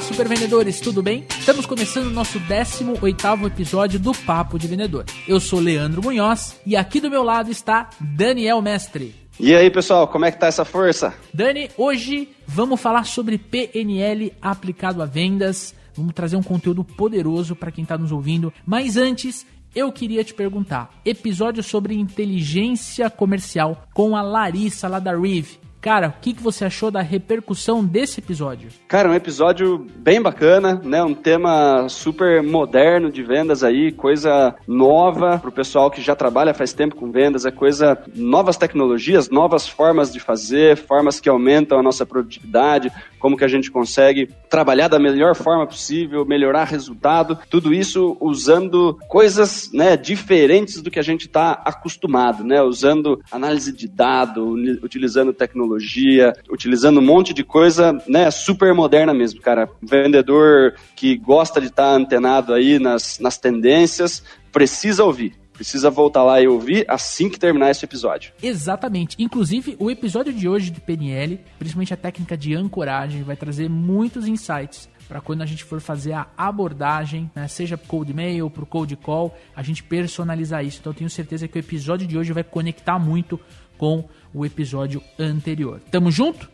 Olá, super vendedores, tudo bem? Estamos começando o nosso 18º episódio do Papo de Vendedor. Eu sou Leandro Munhoz e aqui do meu lado está Daniel Mestre. E aí, pessoal, como é que tá essa força? Dani, hoje vamos falar sobre PNL aplicado a vendas. Vamos trazer um conteúdo poderoso para quem está nos ouvindo. Mas antes, eu queria te perguntar: episódio sobre inteligência comercial com a Larissa lá da Rive. Cara, o que, que você achou da repercussão desse episódio? Cara, um episódio bem bacana, né? Um tema super moderno de vendas aí, coisa nova pro pessoal que já trabalha faz tempo com vendas, é coisa novas tecnologias, novas formas de fazer, formas que aumentam a nossa produtividade, como que a gente consegue trabalhar da melhor forma possível, melhorar resultado, tudo isso usando coisas, né, diferentes do que a gente está acostumado, né? Usando análise de dado, utilizando tecnologia tecnologia, utilizando um monte de coisa, né, super moderna mesmo, cara. Vendedor que gosta de estar tá antenado aí nas, nas tendências, precisa ouvir precisa voltar lá e ouvir assim que terminar esse episódio. Exatamente. Inclusive, o episódio de hoje do PNL, principalmente a técnica de ancoragem, vai trazer muitos insights para quando a gente for fazer a abordagem, né, seja cold mail, pro cold call, a gente personalizar isso. Então, tenho certeza que o episódio de hoje vai conectar muito com o episódio anterior. Tamo junto?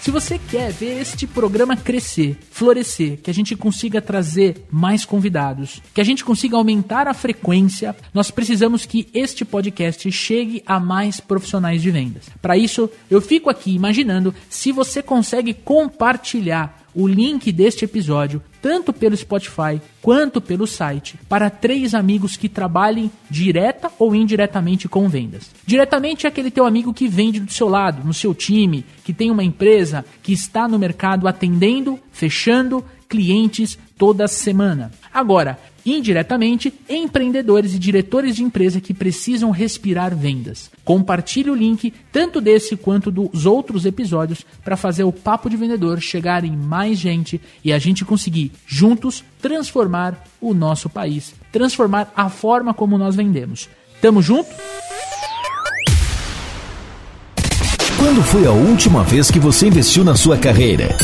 Se você quer ver este programa crescer, florescer, que a gente consiga trazer mais convidados, que a gente consiga aumentar a frequência, nós precisamos que este podcast chegue a mais profissionais de vendas. Para isso, eu fico aqui imaginando se você consegue compartilhar o link deste episódio, tanto pelo Spotify quanto pelo site, para três amigos que trabalhem direta ou indiretamente com vendas. Diretamente é aquele teu amigo que vende do seu lado, no seu time, que tem uma empresa que está no mercado atendendo, fechando clientes toda semana. Agora, indiretamente, empreendedores e diretores de empresa que precisam respirar vendas. Compartilhe o link, tanto desse quanto dos outros episódios, para fazer o Papo de Vendedor chegar em mais gente e a gente conseguir, juntos, transformar o nosso país, transformar a forma como nós vendemos. Tamo junto? Quando foi a última vez que você investiu na sua carreira?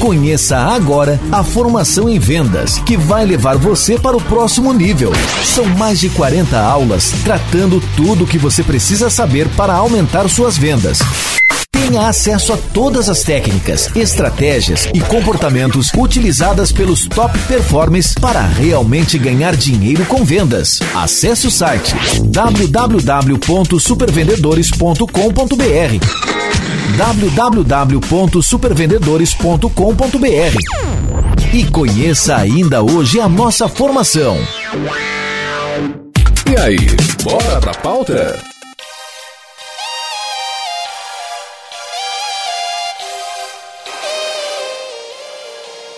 Conheça agora a formação em vendas, que vai levar você para o próximo nível. São mais de 40 aulas tratando tudo o que você precisa saber para aumentar suas vendas. Tenha acesso a todas as técnicas, estratégias e comportamentos utilizadas pelos top performers para realmente ganhar dinheiro com vendas. Acesse o site www.supervendedores.com.br www.supervendedores.com.br e conheça ainda hoje a nossa formação. E aí, bora pra pauta?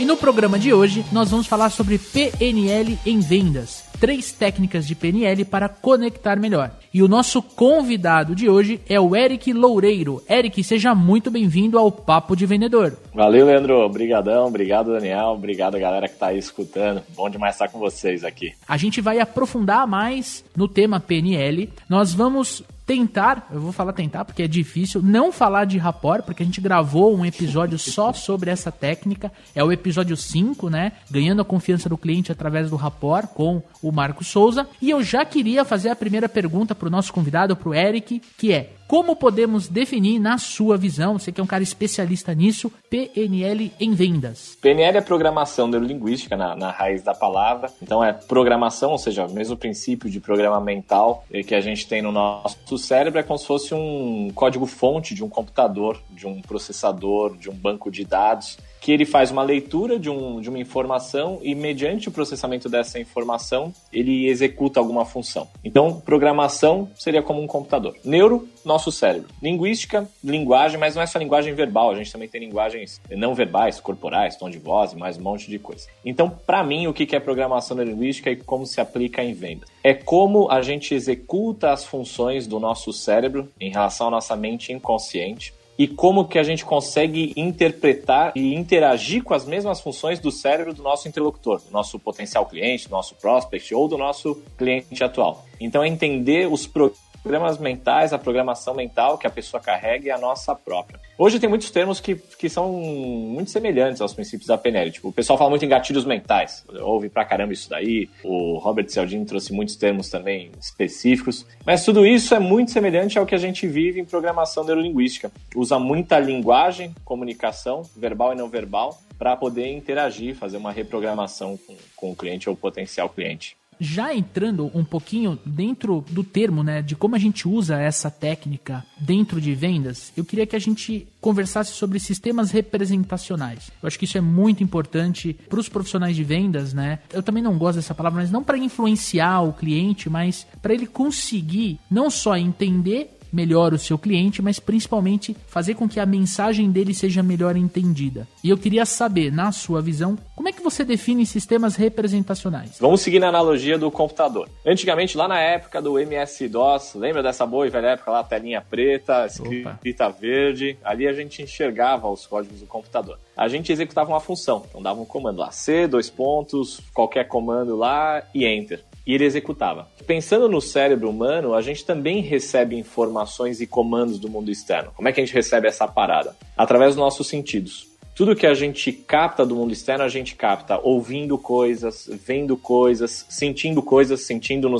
E no programa de hoje nós vamos falar sobre PNL em vendas três técnicas de PNL para conectar melhor. E o nosso convidado de hoje é o Eric Loureiro. Eric, seja muito bem-vindo ao Papo de Vendedor. Valeu, Leandro. Obrigadão. Obrigado, Daniel. Obrigado, galera que está aí escutando. Bom demais estar com vocês aqui. A gente vai aprofundar mais no tema PNL. Nós vamos tentar, eu vou falar tentar porque é difícil, não falar de rapport, porque a gente gravou um episódio só sobre essa técnica, é o episódio 5, né? Ganhando a confiança do cliente através do rapport com o Marco Souza. E eu já queria fazer a primeira pergunta para o nosso convidado, para o Eric, que é como podemos definir, na sua visão, você que é um cara especialista nisso, PNL em vendas? PNL é programação neurolinguística na, na raiz da palavra. Então é programação, ou seja, o mesmo princípio de programa mental que a gente tem no nosso cérebro é como se fosse um código-fonte de um computador, de um processador, de um banco de dados que ele faz uma leitura de, um, de uma informação e, mediante o processamento dessa informação, ele executa alguma função. Então, programação seria como um computador. Neuro, nosso cérebro. Linguística, linguagem, mas não é só linguagem verbal, a gente também tem linguagens não verbais, corporais, tom de voz e mais um monte de coisa. Então, para mim, o que é programação neurolinguística e como se aplica em vendas? É como a gente executa as funções do nosso cérebro em relação à nossa mente inconsciente e como que a gente consegue interpretar e interagir com as mesmas funções do cérebro do nosso interlocutor, do nosso potencial cliente, do nosso prospect ou do nosso cliente atual. Então é entender os programas mentais, a programação mental que a pessoa carrega e a nossa própria. Hoje tem muitos termos que, que são muito semelhantes aos princípios da PNL. Tipo, o pessoal fala muito em gatilhos mentais. Ouve pra caramba isso daí. O Robert Cialdini trouxe muitos termos também específicos. Mas tudo isso é muito semelhante ao que a gente vive em programação neurolinguística. Usa muita linguagem, comunicação, verbal e não verbal, para poder interagir, fazer uma reprogramação com, com o cliente ou potencial cliente já entrando um pouquinho dentro do termo, né, de como a gente usa essa técnica dentro de vendas, eu queria que a gente conversasse sobre sistemas representacionais. Eu acho que isso é muito importante para os profissionais de vendas, né? Eu também não gosto dessa palavra, mas não para influenciar o cliente, mas para ele conseguir não só entender melhor o seu cliente, mas principalmente fazer com que a mensagem dele seja melhor entendida. E eu queria saber, na sua visão, como é que você define sistemas representacionais? Vamos seguir na analogia do computador. Antigamente, lá na época do MS-DOS, lembra dessa boa e velha época lá, telinha preta, escrita Opa. verde? Ali a gente enxergava os códigos do computador. A gente executava uma função, então dava um comando lá, C, dois pontos, qualquer comando lá e Enter e ele executava. Pensando no cérebro humano, a gente também recebe informações e comandos do mundo externo. Como é que a gente recebe essa parada? Através dos nossos sentidos. Tudo que a gente capta do mundo externo, a gente capta ouvindo coisas, vendo coisas, sentindo coisas, sentindo no,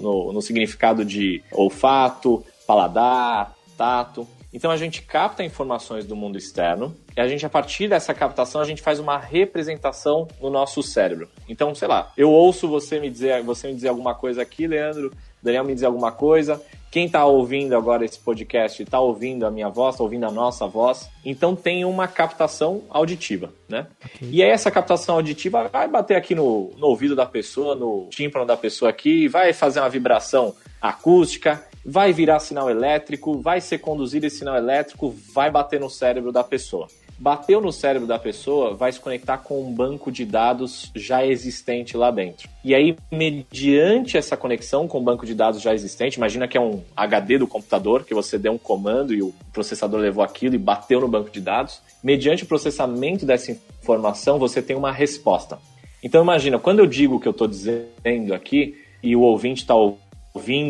no, no, significado de olfato, paladar, tato. Então a gente capta informações do mundo externo e a gente, a partir dessa captação, a gente faz uma representação no nosso cérebro. Então, sei lá, eu ouço você me dizer, você me dizer alguma coisa aqui, Leandro, Daniel me dizer alguma coisa. Quem está ouvindo agora esse podcast está ouvindo a minha voz, está ouvindo a nossa voz. Então tem uma captação auditiva, né? Okay. E aí essa captação auditiva vai bater aqui no, no ouvido da pessoa, no tímpano da pessoa aqui, vai fazer uma vibração acústica vai virar sinal elétrico, vai ser conduzido esse sinal elétrico, vai bater no cérebro da pessoa. Bateu no cérebro da pessoa, vai se conectar com um banco de dados já existente lá dentro. E aí, mediante essa conexão com o banco de dados já existente, imagina que é um HD do computador, que você deu um comando e o processador levou aquilo e bateu no banco de dados. Mediante o processamento dessa informação, você tem uma resposta. Então, imagina, quando eu digo o que eu estou dizendo aqui e o ouvinte está ouvindo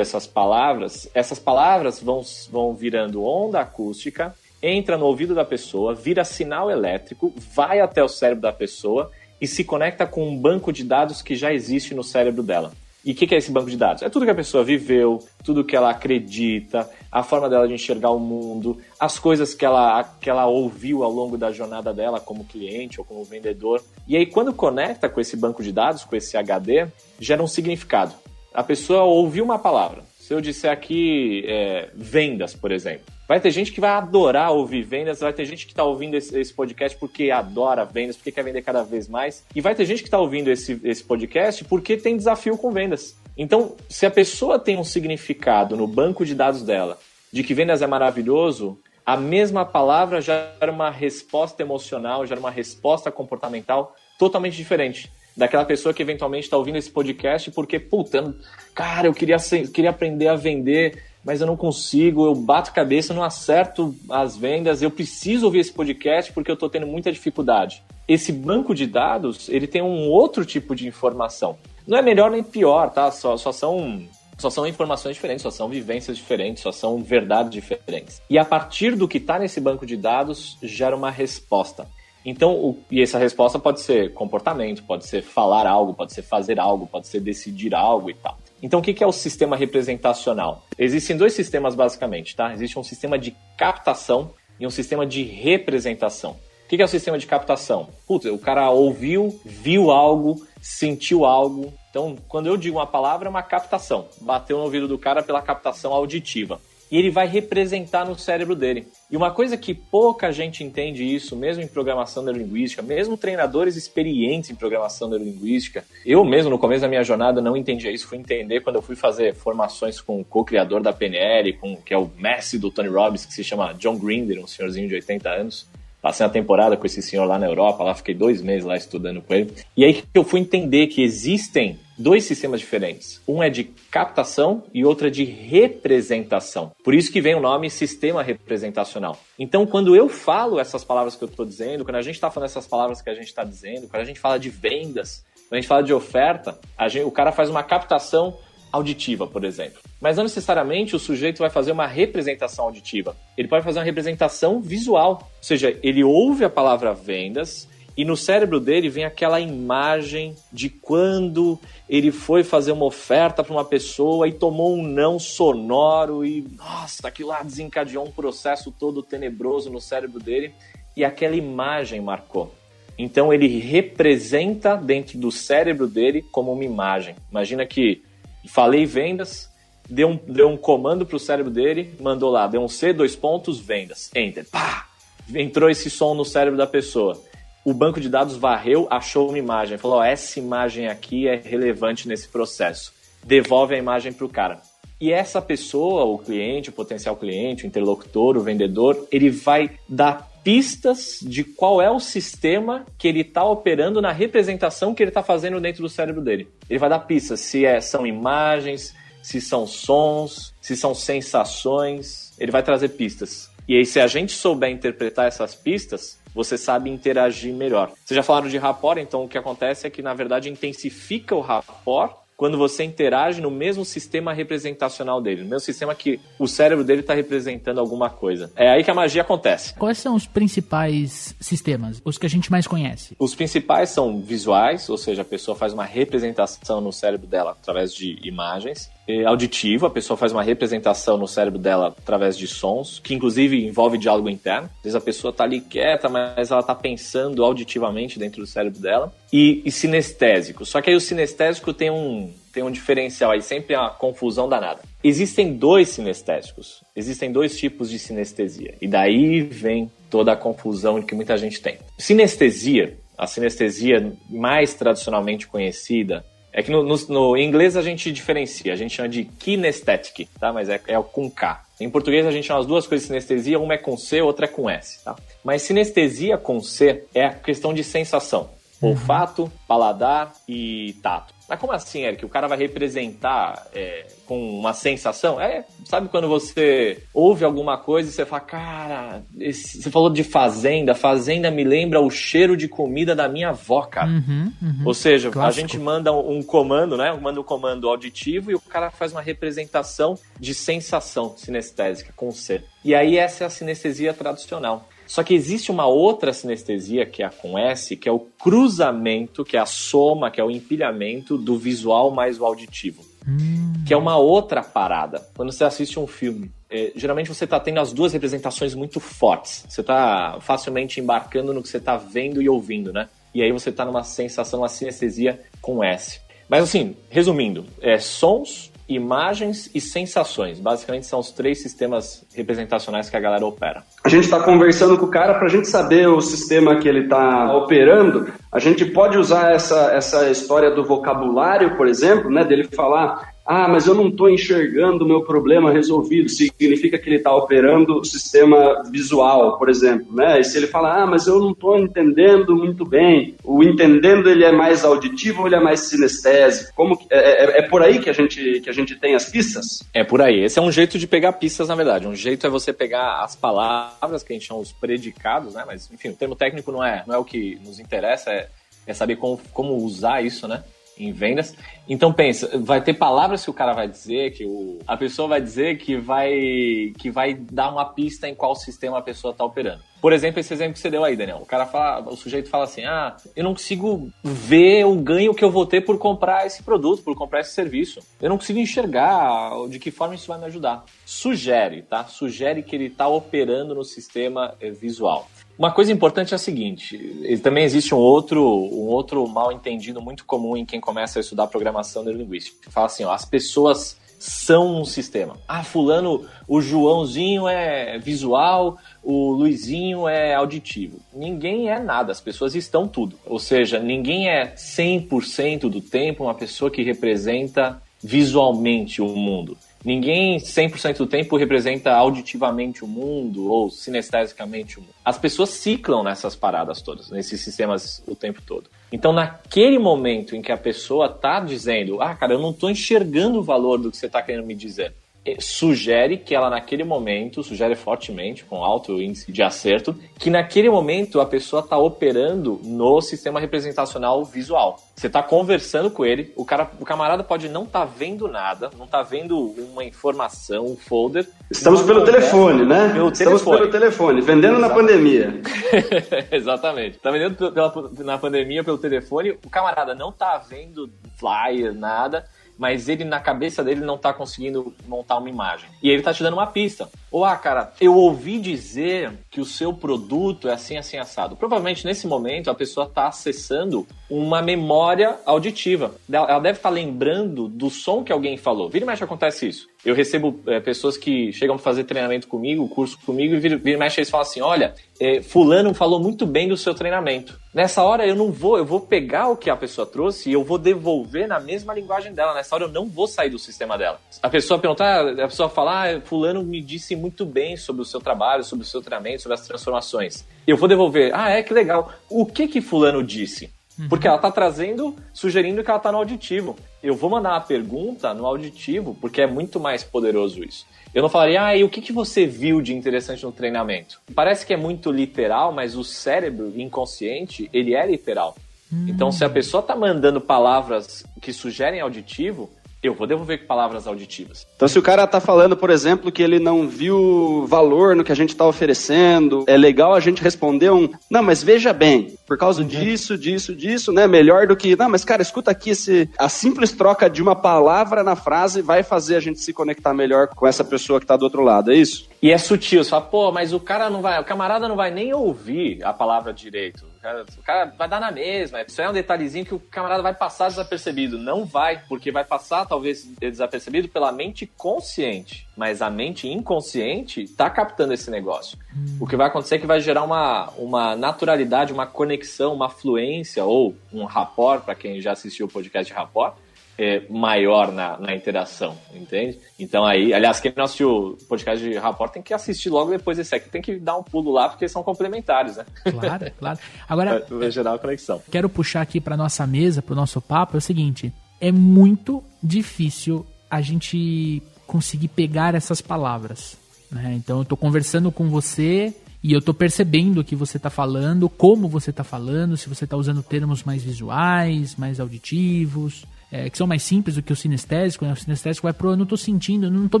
essas palavras, essas palavras vão, vão virando onda acústica, entra no ouvido da pessoa, vira sinal elétrico, vai até o cérebro da pessoa e se conecta com um banco de dados que já existe no cérebro dela. E o que, que, é esse banco de dados? É tudo que a pessoa viveu, tudo que ela acredita, a forma dela de enxergar o mundo, as coisas que ela, que ela ouviu ao longo da jornada dela como cliente ou como vendedor. E aí, quando conecta com esse banco de dados, com esse HD, gera um significado a pessoa ouviu uma palavra. Se eu disser aqui é, vendas, por exemplo, vai ter gente que vai adorar ouvir vendas, vai ter gente que está ouvindo esse, esse, podcast porque adora vendas, porque quer vender cada vez mais, e vai ter gente que está ouvindo esse, esse podcast porque tem desafio com vendas. Então, se a pessoa tem um significado no banco de dados dela de que vendas é maravilhoso, a mesma palavra gera uma resposta emocional, gera uma resposta comportamental totalmente diferente daquela pessoa que eventualmente está ouvindo esse podcast porque, puta, cara, eu queria, queria aprender a vender, mas eu não consigo, eu bato cabeça, não acerto as vendas, eu preciso ouvir esse podcast porque eu estou tendo muita dificuldade. Esse banco de dados, ele tem um outro tipo de informação. Não é melhor nem pior, tá? Só, só são só são informações diferentes, só são vivências diferentes, só são verdades diferentes. E a partir do que está nesse banco de dados, gera uma resposta. Então, o, e essa resposta pode ser comportamento, pode ser falar algo, pode ser fazer algo, pode ser decidir algo e tal. Então, o que é o sistema representacional? Existem dois sistemas basicamente, tá? Existe um sistema de captação e um sistema de representação. O que é o sistema de captação? Putz, o cara ouviu, viu algo, sentiu algo. Então, quando eu digo uma palavra, é uma captação. Bateu no ouvido do cara pela captação auditiva. E ele vai representar no cérebro dele. E uma coisa que pouca gente entende isso, mesmo em programação neurolinguística, mesmo treinadores experientes em programação neurolinguística, eu mesmo no começo da minha jornada não entendia isso, fui entender quando eu fui fazer formações com o co-criador da PNL, com, que é o mestre do Tony Robbins, que se chama John Grinder, um senhorzinho de 80 anos. Passei uma temporada com esse senhor lá na Europa, lá fiquei dois meses lá estudando com ele. E aí que eu fui entender que existem dois sistemas diferentes. Um é de captação e outro é de representação. Por isso que vem o nome sistema representacional. Então, quando eu falo essas palavras que eu estou dizendo, quando a gente está falando essas palavras que a gente está dizendo, quando a gente fala de vendas, quando a gente fala de oferta, gente, o cara faz uma captação auditiva, por exemplo. Mas não necessariamente o sujeito vai fazer uma representação auditiva. Ele pode fazer uma representação visual. Ou seja, ele ouve a palavra vendas e no cérebro dele vem aquela imagem de quando ele foi fazer uma oferta para uma pessoa e tomou um não sonoro e, nossa, aquilo lá desencadeou um processo todo tenebroso no cérebro dele e aquela imagem marcou. Então ele representa dentro do cérebro dele como uma imagem. Imagina que falei vendas, deu um, deu um comando para o cérebro dele, mandou lá, deu um C, dois pontos, vendas, enter, pá! Entrou esse som no cérebro da pessoa. O banco de dados varreu, achou uma imagem, falou: essa imagem aqui é relevante nesse processo. Devolve a imagem para o cara. E essa pessoa, o cliente, o potencial cliente, o interlocutor, o vendedor, ele vai dar pistas de qual é o sistema que ele está operando na representação que ele está fazendo dentro do cérebro dele. Ele vai dar pistas se é, são imagens, se são sons, se são sensações. Ele vai trazer pistas. E aí, se a gente souber interpretar essas pistas, você sabe interagir melhor. Vocês já falaram de rapport, então o que acontece é que, na verdade, intensifica o rapport quando você interage no mesmo sistema representacional dele, no mesmo sistema que o cérebro dele está representando alguma coisa. É aí que a magia acontece. Quais são os principais sistemas, os que a gente mais conhece? Os principais são visuais, ou seja, a pessoa faz uma representação no cérebro dela através de imagens auditivo, a pessoa faz uma representação no cérebro dela através de sons, que inclusive envolve diálogo interno. Às vezes a pessoa está ali quieta, mas ela está pensando auditivamente dentro do cérebro dela. E, e sinestésico. Só que aí o sinestésico tem um, tem um diferencial aí, sempre é uma confusão danada. Existem dois sinestésicos, existem dois tipos de sinestesia. E daí vem toda a confusão que muita gente tem. Sinestesia, a sinestesia mais tradicionalmente conhecida, é que no, no, no, inglês a gente diferencia, a gente chama de kinesthetic, tá? Mas é, é com K. Em português a gente chama as duas coisas de sinestesia, uma é com C, outra é com S, tá? Mas sinestesia com C é a questão de sensação. Olfato, paladar e tato. Mas como assim, Eric? O cara vai representar é, com uma sensação? É, sabe quando você ouve alguma coisa e você fala, cara, esse, você falou de fazenda, fazenda me lembra o cheiro de comida da minha avó, cara. Uhum, uhum. Ou seja, Clássico. a gente manda um comando, né? Manda um comando auditivo e o cara faz uma representação de sensação sinestésica com C. E aí essa é a sinestesia tradicional. Só que existe uma outra sinestesia, que é a com S, que é o cruzamento, que é a soma, que é o empilhamento do visual mais o auditivo. Hum. Que é uma outra parada. Quando você assiste um filme, é, geralmente você está tendo as duas representações muito fortes. Você está facilmente embarcando no que você está vendo e ouvindo, né? E aí você está numa sensação, uma sinestesia com S. Mas assim, resumindo, é sons, imagens e sensações. Basicamente são os três sistemas representacionais que a galera opera. A gente está conversando com o cara para a gente saber o sistema que ele está operando. A gente pode usar essa, essa história do vocabulário, por exemplo, né, dele falar ah, mas eu não estou enxergando o meu problema resolvido. Significa que ele está operando o sistema visual, por exemplo. Né? E se ele fala, ah, mas eu não estou entendendo muito bem. O entendendo ele é mais auditivo ou ele é mais sinestésico? Como é, é, é, por aí que a, gente, que a gente tem as pistas? É por aí. Esse é um jeito de pegar pistas, na verdade. Um jeito é você pegar as palavras, que a gente chama os predicados, né? Mas, enfim, o termo técnico não é, não é o que nos interessa, é, é saber como, como usar isso, né? Em vendas. Então pensa, vai ter palavras que o cara vai dizer, que o, a pessoa vai dizer que vai que vai dar uma pista em qual sistema a pessoa está operando. Por exemplo, esse exemplo que você deu aí, Daniel. O cara fala, o sujeito fala assim: "Ah, eu não consigo ver o ganho que eu vou ter por comprar esse produto, por comprar esse serviço. Eu não consigo enxergar de que forma isso vai me ajudar." Sugere, tá? Sugere que ele está operando no sistema eh, visual. Uma coisa importante é a seguinte: também existe um outro, um outro mal entendido muito comum em quem começa a estudar programação neurolinguística. Fala assim: ó, as pessoas são um sistema. Ah, fulano, o Joãozinho é visual, o Luizinho é auditivo. Ninguém é nada, as pessoas estão tudo. Ou seja, ninguém é 100% do tempo uma pessoa que representa visualmente o mundo. Ninguém 100% do tempo representa auditivamente o mundo ou sinestesicamente o mundo. As pessoas ciclam nessas paradas todas, nesses sistemas o tempo todo. Então, naquele momento em que a pessoa está dizendo, ah, cara, eu não estou enxergando o valor do que você está querendo me dizer, sugere que ela naquele momento, sugere fortemente, com alto índice de acerto, que naquele momento a pessoa está operando no sistema representacional visual. Você está conversando com ele, o, cara, o camarada pode não estar tá vendo nada, não estar tá vendo uma informação, um folder. Estamos pelo telefone, né? Pelo Estamos telefone. pelo telefone, vendendo Exatamente. na pandemia. Exatamente. Está vendendo pela, na pandemia pelo telefone, o camarada não está vendo flyer, nada mas ele na cabeça dele não tá conseguindo montar uma imagem. E ele tá te dando uma pista. Ou, ah, cara, eu ouvi dizer que o seu produto é assim, assim, assado. Provavelmente nesse momento a pessoa tá acessando uma memória auditiva. Ela deve estar tá lembrando do som que alguém falou. Vira e mexe acontece isso. Eu recebo é, pessoas que chegam para fazer treinamento comigo, curso comigo, e vira, vira e mexe eles falam assim: olha, é, Fulano falou muito bem do seu treinamento. Nessa hora eu não vou, eu vou pegar o que a pessoa trouxe e eu vou devolver na mesma linguagem dela. Nessa hora eu não vou sair do sistema dela. A pessoa perguntar, a pessoa falar, ah, Fulano me disse muito bem sobre o seu trabalho, sobre o seu treinamento, sobre as transformações. Eu vou devolver, ah, é que legal. O que que Fulano disse? Uhum. Porque ela está trazendo, sugerindo que ela está no auditivo. Eu vou mandar uma pergunta no auditivo, porque é muito mais poderoso isso. Eu não falaria, ah, e o que, que você viu de interessante no treinamento? Parece que é muito literal, mas o cérebro inconsciente, ele é literal. Uhum. Então, se a pessoa está mandando palavras que sugerem auditivo, eu vou devolver com palavras auditivas. Então, se o cara está falando, por exemplo, que ele não viu valor no que a gente está oferecendo, é legal a gente responder um, não, mas veja bem, por causa uhum. disso, disso, disso, né? Melhor do que, não, mas cara, escuta aqui, esse, a simples troca de uma palavra na frase vai fazer a gente se conectar melhor com essa pessoa que está do outro lado, é isso? E é sutil, você fala, pô, mas o cara não vai, o camarada não vai nem ouvir a palavra direito. O cara, o cara vai dar na mesma. Isso é um detalhezinho que o camarada vai passar desapercebido. Não vai, porque vai passar talvez desapercebido pela mente consciente. Mas a mente inconsciente tá captando esse negócio. Hum. O que vai acontecer é que vai gerar uma, uma naturalidade, uma conexão, uma fluência ou um rapport, para quem já assistiu o podcast de rapport, é, maior na, na interação, entende? Então aí, aliás, quem não assistiu o podcast de Rapport tem que assistir logo depois desse aqui, tem que dar um pulo lá, porque são complementares, né? Claro, claro. Agora, vai gerar a conexão. Quero puxar aqui para nossa mesa, para o nosso papo, é o seguinte, é muito difícil a gente conseguir pegar essas palavras, né? Então eu estou conversando com você e eu estou percebendo o que você está falando, como você está falando, se você está usando termos mais visuais, mais auditivos, é, que são mais simples do que o sinestésico, né? O sinestésico vai pro eu não tô sentindo, eu não tô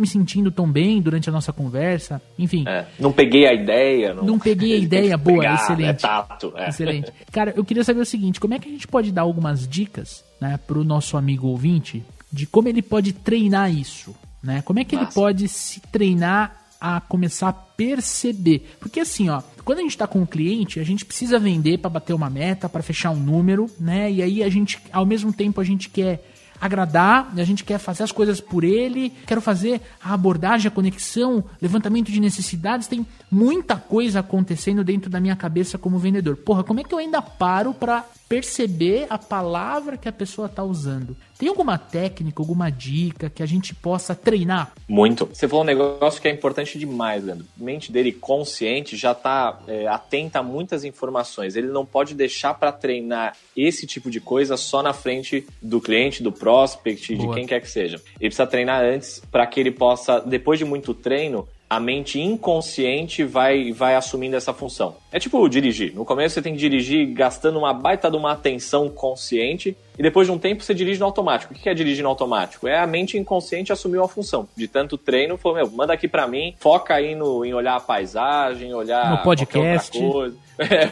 me sentindo tão bem durante a nossa conversa. Enfim. É, não peguei a ideia. Não, não peguei a ideia, boa, pegar, excelente. É tato, é. Excelente. Cara, eu queria saber o seguinte, como é que a gente pode dar algumas dicas, né, pro nosso amigo ouvinte de como ele pode treinar isso, né? Como é que Nossa. ele pode se treinar a começar a perceber. Porque assim, ó, quando a gente está com um cliente, a gente precisa vender para bater uma meta, para fechar um número, né? E aí a gente, ao mesmo tempo, a gente quer agradar, a gente quer fazer as coisas por ele, quero fazer a abordagem, a conexão, levantamento de necessidades, tem muita coisa acontecendo dentro da minha cabeça como vendedor. Porra, como é que eu ainda paro para perceber a palavra que a pessoa está usando? Tem alguma técnica, alguma dica que a gente possa treinar? Muito. Você falou um negócio que é importante demais, Leandro. A mente dele consciente já está é, atenta a muitas informações. Ele não pode deixar para treinar esse tipo de coisa só na frente do cliente, do prospect, Boa. de quem quer que seja. Ele precisa treinar antes para que ele possa, depois de muito treino, a mente inconsciente vai, vai assumindo essa função. É tipo dirigir. No começo você tem que dirigir gastando uma baita de uma atenção consciente e depois de um tempo você dirige no automático. O que é dirigir no automático? É a mente inconsciente assumiu a função. De tanto treino, falou, meu, manda aqui para mim, foca aí no, em olhar a paisagem, olhar no podcast. coisa. É,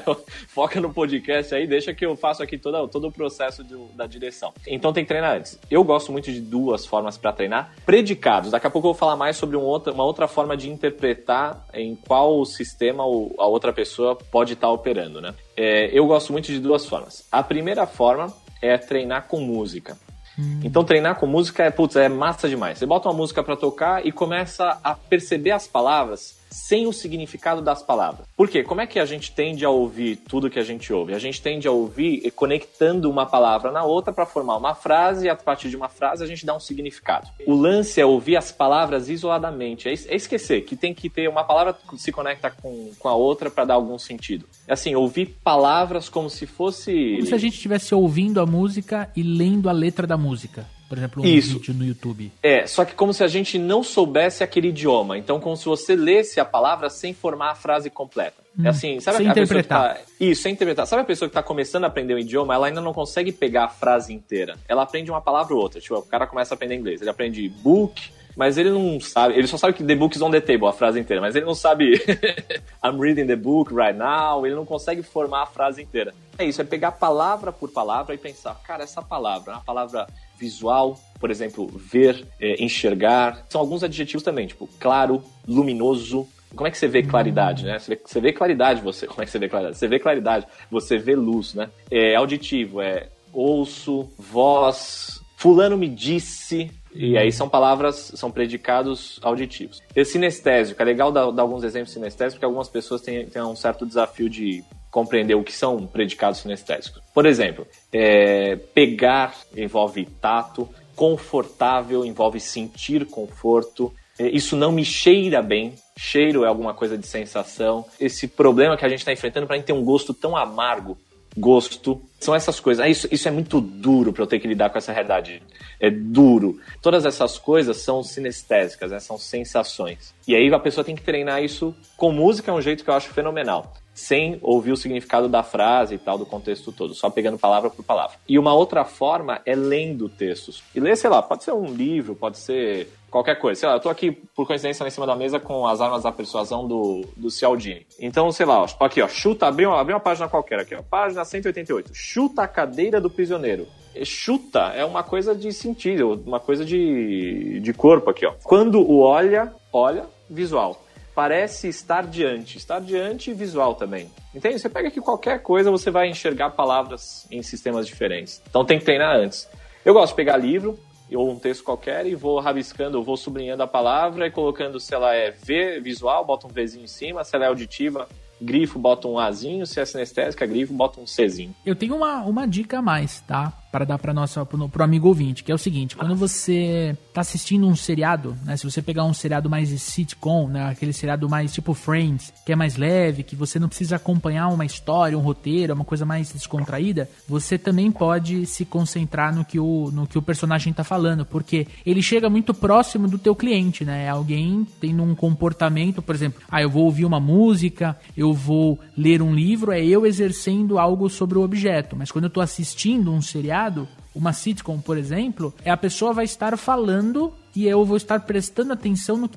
foca no podcast aí, deixa que eu faço aqui todo, todo o processo de, da direção. Então tem que treinar antes. Eu gosto muito de duas formas para treinar. Predicados. Daqui a pouco eu vou falar mais sobre um outra, uma outra forma de interpretar em qual sistema a outra pessoa pode estar tá operando, né? É, eu gosto muito de duas formas. A primeira forma é treinar com música. Hum. Então treinar com música é, putz, é massa demais. Você bota uma música para tocar e começa a perceber as palavras sem o significado das palavras. Por quê? Como é que a gente tende a ouvir tudo que a gente ouve? A gente tende a ouvir conectando uma palavra na outra para formar uma frase e a partir de uma frase a gente dá um significado. O lance é ouvir as palavras isoladamente, é, é esquecer que tem que ter uma palavra que se conecta com, com a outra para dar algum sentido. É assim, ouvir palavras como se fosse... Como se a gente estivesse ouvindo a música e lendo a letra da música por exemplo, um Isso. vídeo no YouTube. É, só que como se a gente não soubesse aquele idioma. Então, como se você lesse a palavra sem formar a frase completa. É hum, é assim, sabe sem a interpretar. Tá... Isso, sem interpretar. Sabe a pessoa que está começando a aprender um idioma, ela ainda não consegue pegar a frase inteira. Ela aprende uma palavra ou outra. Tipo, o cara começa a aprender inglês. Ele aprende book, mas ele não sabe, ele só sabe que the book is on the table, a frase inteira, mas ele não sabe I'm reading the book right now, ele não consegue formar a frase inteira. É isso, é pegar palavra por palavra e pensar, cara, essa palavra, uma palavra visual, por exemplo, ver, é, enxergar. São alguns adjetivos também, tipo claro, luminoso. Como é que você vê claridade, né? Você vê, você vê claridade, você. Como é que você vê claridade? Você vê claridade, você vê luz, né? É auditivo, é ouço, voz, fulano me disse, e aí são palavras, são predicados auditivos. Esse sinestésico, é legal dar, dar alguns exemplos sinestésicos, porque algumas pessoas têm, têm um certo desafio de compreender o que são predicados sinestésicos. Por exemplo, é, pegar envolve tato, confortável envolve sentir conforto, é, isso não me cheira bem. Cheiro é alguma coisa de sensação. Esse problema que a gente está enfrentando para ter um gosto tão amargo gosto. São essas coisas. Ah, isso, isso é muito duro para eu ter que lidar com essa realidade. É duro. Todas essas coisas são sinestésicas, né? são sensações. E aí a pessoa tem que treinar isso com música, é um jeito que eu acho fenomenal sem ouvir o significado da frase e tal, do contexto todo, só pegando palavra por palavra. E uma outra forma é lendo textos. E ler, sei lá, pode ser um livro, pode ser qualquer coisa. Sei lá, eu tô aqui, por coincidência, lá em cima da mesa com as armas da persuasão do, do Cialdini. Então, sei lá, ó, aqui, ó, chuta, abri uma, abri uma página qualquer aqui, ó, página 188. Chuta a cadeira do prisioneiro. Chuta é uma coisa de sentido, uma coisa de, de corpo aqui, ó. Quando o olha, olha, visual parece estar diante. Estar diante visual também. Entende? Você pega aqui qualquer coisa, você vai enxergar palavras em sistemas diferentes. Então tem que treinar antes. Eu gosto de pegar livro ou um texto qualquer e vou rabiscando, vou sublinhando a palavra e colocando se ela é V, visual, bota um Vzinho em cima, se ela é auditiva, grifo, bota um Azinho, se é sinestésica, grifo, bota um Czinho. Eu tenho uma, uma dica a mais, tá? Para dar para nossa pro, amigo ouvinte, que é o seguinte, quando você tá assistindo um seriado, né, se você pegar um seriado mais sitcom, né, aquele seriado mais tipo Friends, que é mais leve, que você não precisa acompanhar uma história, um roteiro, uma coisa mais descontraída, você também pode se concentrar no que o no que o personagem tá falando, porque ele chega muito próximo do teu cliente, né? É alguém tendo um comportamento, por exemplo, ah, eu vou ouvir uma música, eu vou ler um livro, é eu exercendo algo sobre o objeto, mas quando eu tô assistindo um seriado seriado, uma sitcom, por exemplo, é a pessoa vai estar falando e eu vou estar prestando atenção no,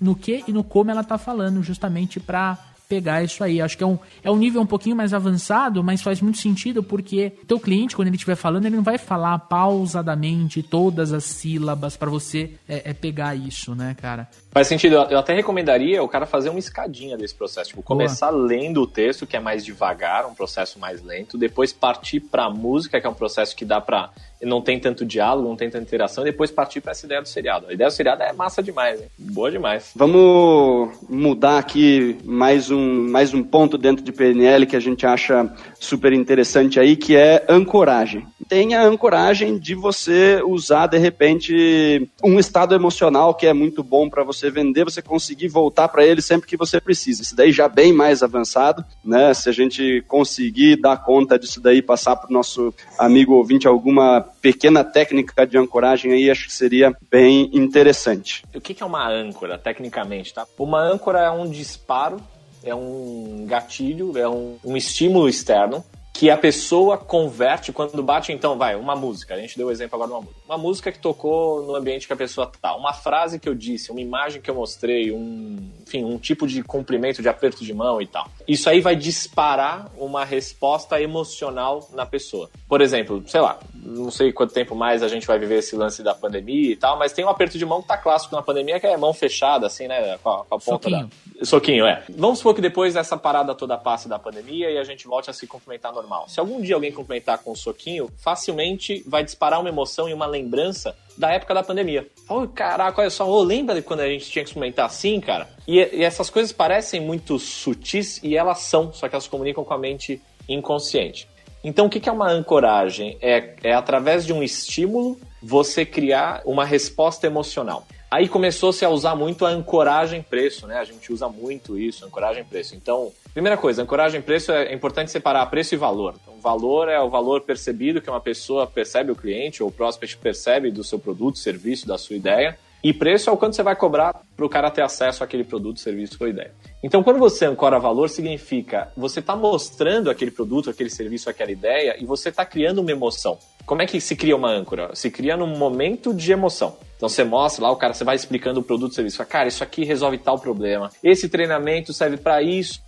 no que e no como ela está falando, justamente para pegar isso aí. Acho que é um, é um nível um pouquinho mais avançado, mas faz muito sentido porque teu cliente, quando ele estiver falando, ele não vai falar pausadamente todas as sílabas para você é, é, pegar isso, né, cara? Faz sentido. Eu até recomendaria o cara fazer uma escadinha desse processo. Tipo, começar Boa. lendo o texto, que é mais devagar, um processo mais lento, depois partir para a música, que é um processo que dá para não tem tanto diálogo, não tem tanta interação, e depois partir para essa ideia do seriado. A ideia do seriado é massa demais, hein? boa demais. Vamos mudar aqui mais um, mais um ponto dentro de PNL que a gente acha super interessante aí, que é ancoragem. Tem a ancoragem de você usar, de repente, um estado emocional que é muito bom para você vender, você conseguir voltar para ele sempre que você precisa. Isso daí já bem mais avançado, né? Se a gente conseguir dar conta disso daí, passar para o nosso amigo ouvinte alguma pequena técnica de ancoragem aí, acho que seria bem interessante. O que é uma âncora, tecnicamente, tá? Uma âncora é um disparo, é um gatilho, é um, um estímulo externo que a pessoa converte quando bate, então, vai, uma música. A gente deu o exemplo agora de uma música. Uma música que tocou no ambiente que a pessoa tá. Uma frase que eu disse, uma imagem que eu mostrei, um, enfim, um tipo de cumprimento, de aperto de mão e tal. Isso aí vai disparar uma resposta emocional na pessoa. Por exemplo, sei lá, não sei quanto tempo mais a gente vai viver esse lance da pandemia e tal, mas tem um aperto de mão que tá clássico na pandemia, que é mão fechada, assim, né? Com a, com a ponta da Soquinho, é. Vamos supor que depois essa parada toda passe da pandemia e a gente volte a se cumprimentar normal. Se algum dia alguém cumprimentar com o soquinho, facilmente vai disparar uma emoção e uma lembrança da época da pandemia. Oh, caraca, olha só, oh, lembra quando a gente tinha que cumprimentar assim, cara? E, e essas coisas parecem muito sutis e elas são, só que elas comunicam com a mente inconsciente. Então, o que é uma ancoragem? É, é através de um estímulo você criar uma resposta emocional. Aí começou-se a usar muito a ancoragem preço, né? A gente usa muito isso, ancoragem preço. Então, primeira coisa, ancoragem preço é importante separar preço e valor. Então, valor é o valor percebido que uma pessoa percebe o cliente ou o prospect percebe do seu produto, serviço, da sua ideia. E preço é o quanto você vai cobrar para o cara ter acesso àquele produto, serviço ou ideia. Então, quando você ancora valor, significa você está mostrando aquele produto, aquele serviço, aquela ideia e você está criando uma emoção. Como é que se cria uma âncora? Se cria num momento de emoção. Então você mostra lá, o cara, você vai explicando o produto, o serviço. Fala, cara, isso aqui resolve tal problema. Esse treinamento serve para isso,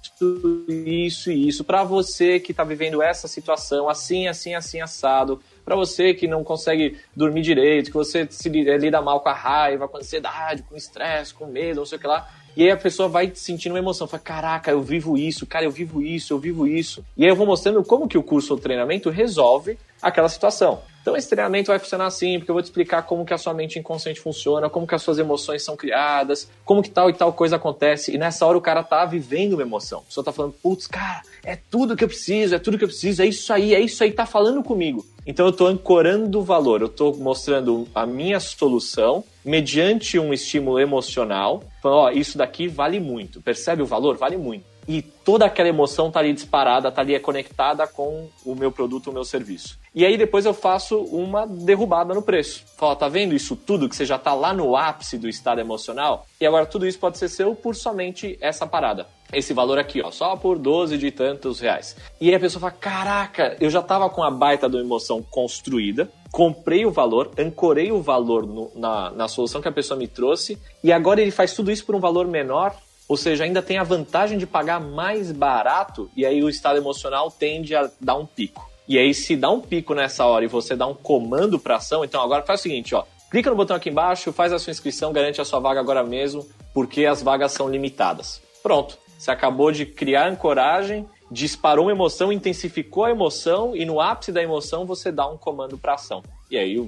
isso e isso. Para você que está vivendo essa situação, assim, assim, assim, assado para você que não consegue dormir direito, que você se lida mal com a raiva, com a ansiedade, com estresse, com medo, não sei o que lá. E aí a pessoa vai sentindo uma emoção, fala, caraca, eu vivo isso, cara, eu vivo isso, eu vivo isso. E aí eu vou mostrando como que o curso ou treinamento resolve aquela situação. Então esse treinamento vai funcionar assim, porque eu vou te explicar como que a sua mente inconsciente funciona, como que as suas emoções são criadas, como que tal e tal coisa acontece. E nessa hora o cara tá vivendo uma emoção. A pessoa tá falando, putz, cara, é tudo que eu preciso, é tudo que eu preciso, é isso aí, é isso aí, tá falando comigo. Então eu estou ancorando o valor, eu estou mostrando a minha solução mediante um estímulo emocional, falando, ó, isso daqui vale muito. Percebe o valor? Vale muito. E toda aquela emoção tá ali disparada, tá ali conectada com o meu produto, o meu serviço. E aí depois eu faço uma derrubada no preço. Fala, tá vendo isso tudo que você já tá lá no ápice do estado emocional? E agora tudo isso pode ser seu por somente essa parada esse valor aqui, ó, só por 12 de tantos reais. E aí a pessoa fala: caraca, eu já tava com a baita da emoção construída, comprei o valor, ancorei o valor no, na, na solução que a pessoa me trouxe, e agora ele faz tudo isso por um valor menor. Ou seja, ainda tem a vantagem de pagar mais barato, e aí o estado emocional tende a dar um pico. E aí, se dá um pico nessa hora e você dá um comando para ação, então agora faz o seguinte, ó. Clica no botão aqui embaixo, faz a sua inscrição, garante a sua vaga agora mesmo, porque as vagas são limitadas. Pronto. Você acabou de criar ancoragem, disparou uma emoção, intensificou a emoção e no ápice da emoção você dá um comando para ação. E aí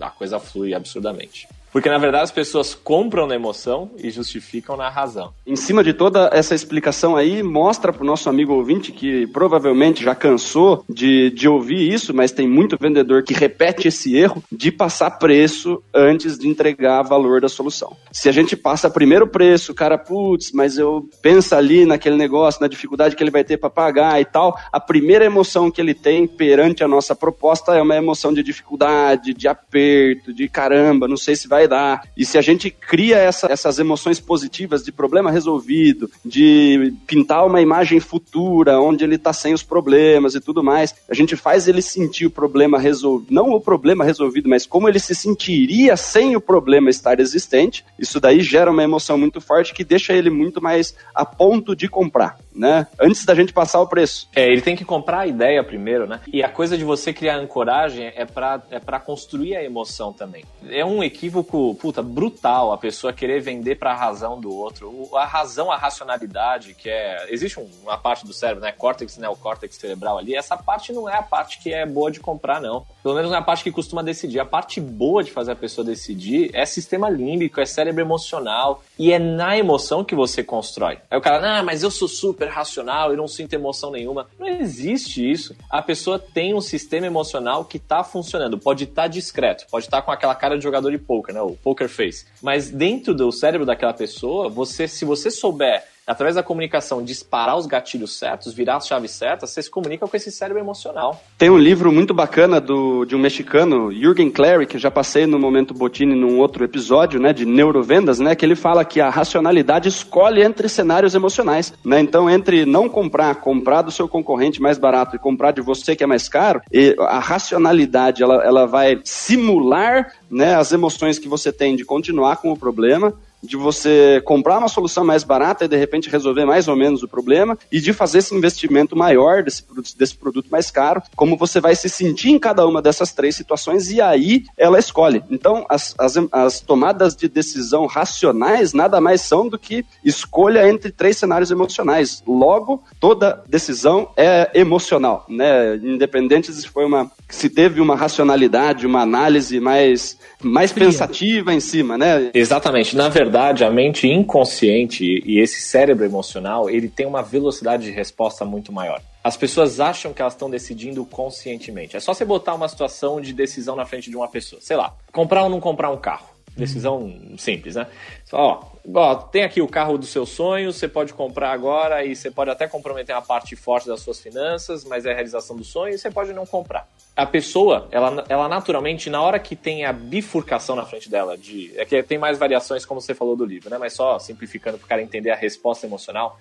a coisa flui absurdamente. Porque, na verdade, as pessoas compram na emoção e justificam na razão. Em cima de toda essa explicação aí, mostra para o nosso amigo ouvinte que provavelmente já cansou de, de ouvir isso, mas tem muito vendedor que repete esse erro de passar preço antes de entregar valor da solução. Se a gente passa primeiro preço, o cara, putz, mas eu penso ali naquele negócio, na dificuldade que ele vai ter para pagar e tal, a primeira emoção que ele tem perante a nossa proposta é uma emoção de dificuldade, de aperto, de caramba, não sei se vai vai dar. E se a gente cria essa, essas emoções positivas de problema resolvido, de pintar uma imagem futura onde ele está sem os problemas e tudo mais, a gente faz ele sentir o problema resolvido, não o problema resolvido, mas como ele se sentiria sem o problema estar existente. Isso daí gera uma emoção muito forte que deixa ele muito mais a ponto de comprar, né? Antes da gente passar o preço. É, ele tem que comprar a ideia primeiro, né? E a coisa de você criar ancoragem é para é pra construir a emoção também. É um equívoco pouco, puta, brutal a pessoa querer vender para a razão do outro. A razão, a racionalidade, que é. Existe uma parte do cérebro, né? Córtex, neocórtex cerebral ali. Essa parte não é a parte que é boa de comprar, não. Pelo menos não é a parte que costuma decidir. A parte boa de fazer a pessoa decidir é sistema límbico, é cérebro emocional. E é na emoção que você constrói. Aí o cara, ah, mas eu sou super racional e não sinto emoção nenhuma. Não existe isso. A pessoa tem um sistema emocional que está funcionando. Pode estar tá discreto, pode estar tá com aquela cara de jogador de poker, né? O poker face. Mas dentro do cérebro daquela pessoa, você, se você souber através da comunicação, disparar os gatilhos certos, virar as chaves certas, você se comunica com esse cérebro emocional. Tem um livro muito bacana do, de um mexicano, Jürgen Clary, que já passei no Momento Botini num outro episódio, né, de neurovendas, né, que ele fala que a racionalidade escolhe entre cenários emocionais, né, então entre não comprar, comprar do seu concorrente mais barato e comprar de você que é mais caro, a racionalidade, ela, ela vai simular, né, as emoções que você tem de continuar com o problema, de você comprar uma solução mais barata e de repente resolver mais ou menos o problema e de fazer esse investimento maior desse, desse produto mais caro, como você vai se sentir em cada uma dessas três situações e aí ela escolhe. Então, as, as, as tomadas de decisão racionais nada mais são do que escolha entre três cenários emocionais. Logo, toda decisão é emocional, né? Independente se foi uma se teve uma racionalidade, uma análise mais mais pensativa em cima, né? Exatamente. Na verdade, a mente inconsciente e esse cérebro emocional, ele tem uma velocidade de resposta muito maior. As pessoas acham que elas estão decidindo conscientemente. É só você botar uma situação de decisão na frente de uma pessoa. Sei lá, comprar ou não comprar um carro. Decisão simples, né? Ó, ó, tem aqui o carro dos seus sonhos, você pode comprar agora e você pode até comprometer uma parte forte das suas finanças, mas é a realização do sonho e você pode não comprar. A pessoa, ela, ela naturalmente, na hora que tem a bifurcação na frente dela, de, é que tem mais variações, como você falou do livro, né? Mas só simplificando para o cara entender a resposta emocional.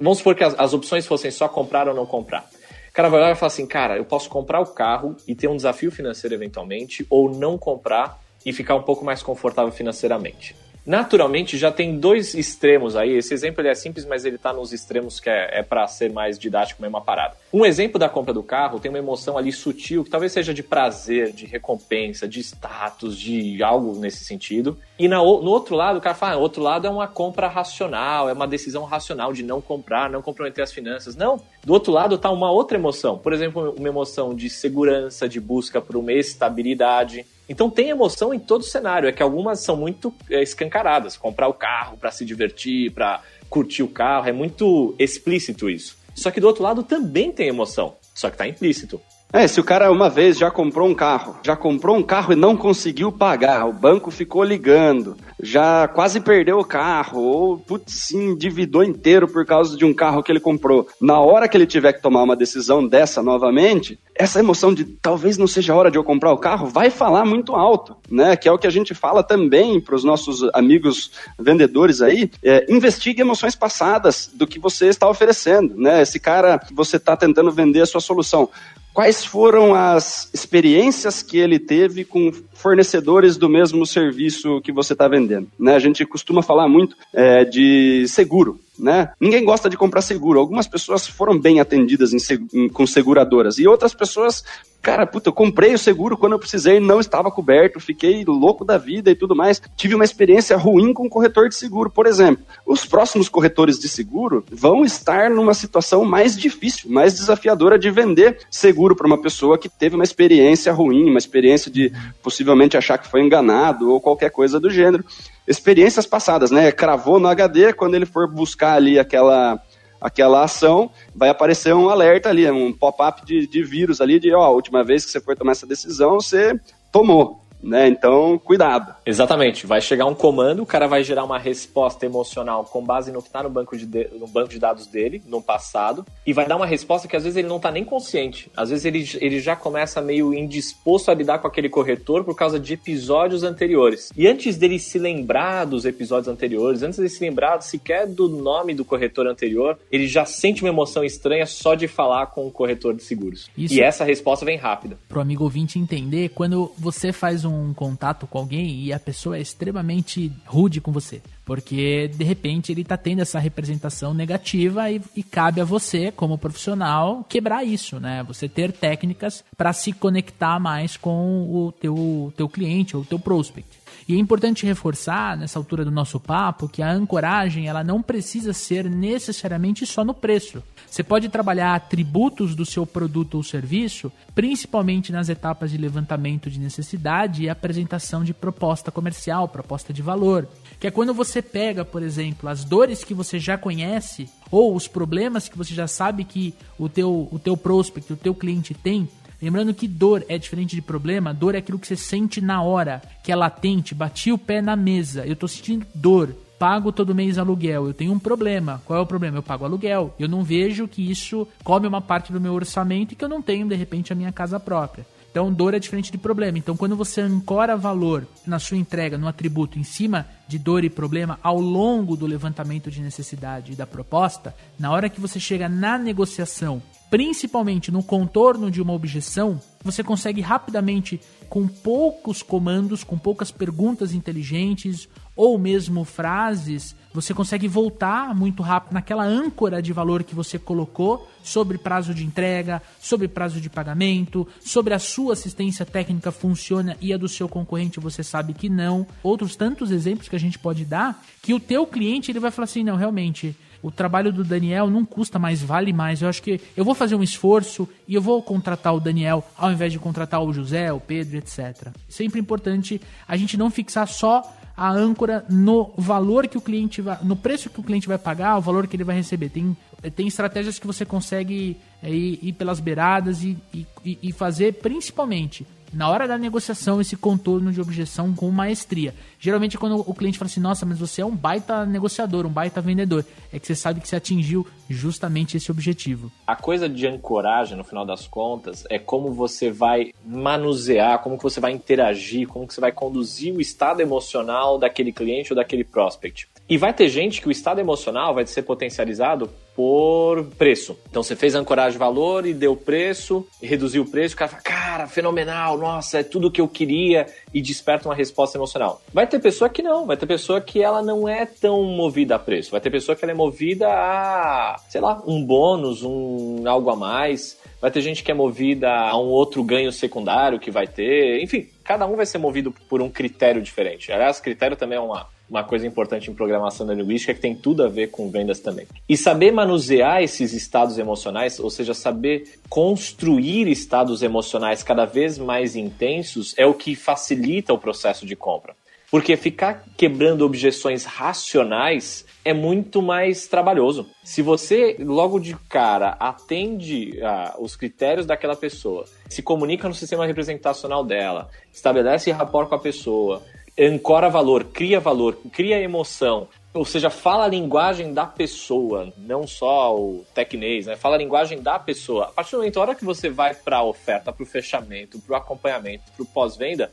Vamos supor que as, as opções fossem só comprar ou não comprar. O cara vai olhar e falar assim, cara, eu posso comprar o carro e ter um desafio financeiro eventualmente, ou não comprar e ficar um pouco mais confortável financeiramente. Naturalmente, já tem dois extremos aí. Esse exemplo ele é simples, mas ele está nos extremos que é, é para ser mais didático mesmo uma parada. Um exemplo da compra do carro tem uma emoção ali sutil, que talvez seja de prazer, de recompensa, de status, de algo nesse sentido. E na, no outro lado, o cara fala, ah, outro lado é uma compra racional, é uma decisão racional de não comprar, não comprometer as finanças. Não, do outro lado está uma outra emoção. Por exemplo, uma emoção de segurança, de busca por uma estabilidade então tem emoção em todo cenário, é que algumas são muito é, escancaradas. Comprar o carro para se divertir, para curtir o carro, é muito explícito isso. Só que do outro lado também tem emoção, só que está implícito. É, se o cara uma vez já comprou um carro, já comprou um carro e não conseguiu pagar, o banco ficou ligando, já quase perdeu o carro, ou putz, se endividou inteiro por causa de um carro que ele comprou. Na hora que ele tiver que tomar uma decisão dessa novamente, essa emoção de talvez não seja a hora de eu comprar o carro vai falar muito alto, né? Que é o que a gente fala também para os nossos amigos vendedores aí. É, investigue emoções passadas do que você está oferecendo, né? Esse cara, você está tentando vender a sua solução quais foram as experiências que ele teve com fornecedores do mesmo serviço que você está vendendo. Né? A gente costuma falar muito é, de seguro. Né? Ninguém gosta de comprar seguro. Algumas pessoas foram bem atendidas em, em, com seguradoras e outras pessoas, cara, puta, eu comprei o seguro quando eu precisei, não estava coberto, fiquei louco da vida e tudo mais. Tive uma experiência ruim com o corretor de seguro, por exemplo. Os próximos corretores de seguro vão estar numa situação mais difícil, mais desafiadora de vender seguro para uma pessoa que teve uma experiência ruim, uma experiência de possivelmente achar que foi enganado ou qualquer coisa do gênero experiências passadas, né? Cravou no HD, quando ele for buscar ali aquela, aquela ação, vai aparecer um alerta ali, um pop-up de, de vírus ali, de ó, a última vez que você foi tomar essa decisão, você tomou né? Então, cuidado. Exatamente. Vai chegar um comando, o cara vai gerar uma resposta emocional com base no que está no, banco de, no banco de dados dele, no passado, e vai dar uma resposta que às vezes ele não está nem consciente. Às vezes ele, ele já começa meio indisposto a lidar com aquele corretor por causa de episódios anteriores. E antes dele se lembrar dos episódios anteriores, antes dele se lembrar sequer do nome do corretor anterior, ele já sente uma emoção estranha só de falar com o corretor de seguros. Isso e essa resposta vem rápida. Pro amigo ouvinte entender, quando você faz um um contato com alguém e a pessoa é extremamente rude com você. Porque, de repente, ele está tendo essa representação negativa e, e, cabe a você, como profissional, quebrar isso, né? Você ter técnicas para se conectar mais com o teu, teu cliente ou o teu prospect. E é importante reforçar nessa altura do nosso papo que a ancoragem ela não precisa ser necessariamente só no preço. Você pode trabalhar atributos do seu produto ou serviço, principalmente nas etapas de levantamento de necessidade e apresentação de proposta comercial, proposta de valor. Que é quando você pega, por exemplo, as dores que você já conhece ou os problemas que você já sabe que o teu, o teu prospect, o teu cliente tem Lembrando que dor é diferente de problema, dor é aquilo que você sente na hora, que é latente, bati o pé na mesa, eu estou sentindo dor, pago todo mês aluguel, eu tenho um problema. Qual é o problema? Eu pago aluguel. Eu não vejo que isso come uma parte do meu orçamento e que eu não tenho, de repente, a minha casa própria. Então, dor é diferente de problema. Então, quando você ancora valor na sua entrega, no atributo, em cima de dor e problema, ao longo do levantamento de necessidade e da proposta, na hora que você chega na negociação principalmente no contorno de uma objeção, você consegue rapidamente, com poucos comandos, com poucas perguntas inteligentes ou mesmo frases, você consegue voltar muito rápido naquela âncora de valor que você colocou sobre prazo de entrega, sobre prazo de pagamento, sobre a sua assistência técnica funciona e a do seu concorrente você sabe que não. Outros tantos exemplos que a gente pode dar que o teu cliente ele vai falar assim, não, realmente, o trabalho do Daniel não custa mais, vale mais. Eu acho que eu vou fazer um esforço e eu vou contratar o Daniel ao invés de contratar o José, o Pedro, etc. Sempre importante a gente não fixar só a âncora no valor que o cliente vai, no preço que o cliente vai pagar, o valor que ele vai receber. Tem, tem estratégias que você consegue é, ir, ir pelas beiradas e, e, e fazer principalmente na hora da negociação esse contorno de objeção com maestria. Geralmente quando o cliente fala assim, nossa, mas você é um baita negociador, um baita vendedor, é que você sabe que você atingiu justamente esse objetivo. A coisa de ancoragem, no final das contas, é como você vai manusear, como que você vai interagir, como que você vai conduzir o estado emocional daquele cliente ou daquele prospect. E vai ter gente que o estado emocional vai ser potencializado por preço. Então você fez ancoragem valor e deu preço, e reduziu o preço, o cara fala, cara, fenomenal, nossa, é tudo o que eu queria, e desperta uma resposta emocional. Vai ter pessoa que não, vai ter pessoa que ela não é tão movida a preço, vai ter pessoa que ela é movida a, sei lá, um bônus, um algo a mais, vai ter gente que é movida a um outro ganho secundário que vai ter, enfim, cada um vai ser movido por um critério diferente. Aliás, critério também é uma uma coisa importante em programação neurolinguística que tem tudo a ver com vendas também. E saber manusear esses estados emocionais, ou seja, saber construir estados emocionais cada vez mais intensos, é o que facilita o processo de compra. Porque ficar quebrando objeções racionais é muito mais trabalhoso. Se você, logo de cara, atende ah, os critérios daquela pessoa, se comunica no sistema representacional dela, estabelece rapport com a pessoa, ancora valor, cria valor, cria emoção, ou seja, fala a linguagem da pessoa, não só o tecnês, né? Fala a linguagem da pessoa. A partir do momento, a hora que você vai para a oferta, para o fechamento, para o acompanhamento, para o pós-venda,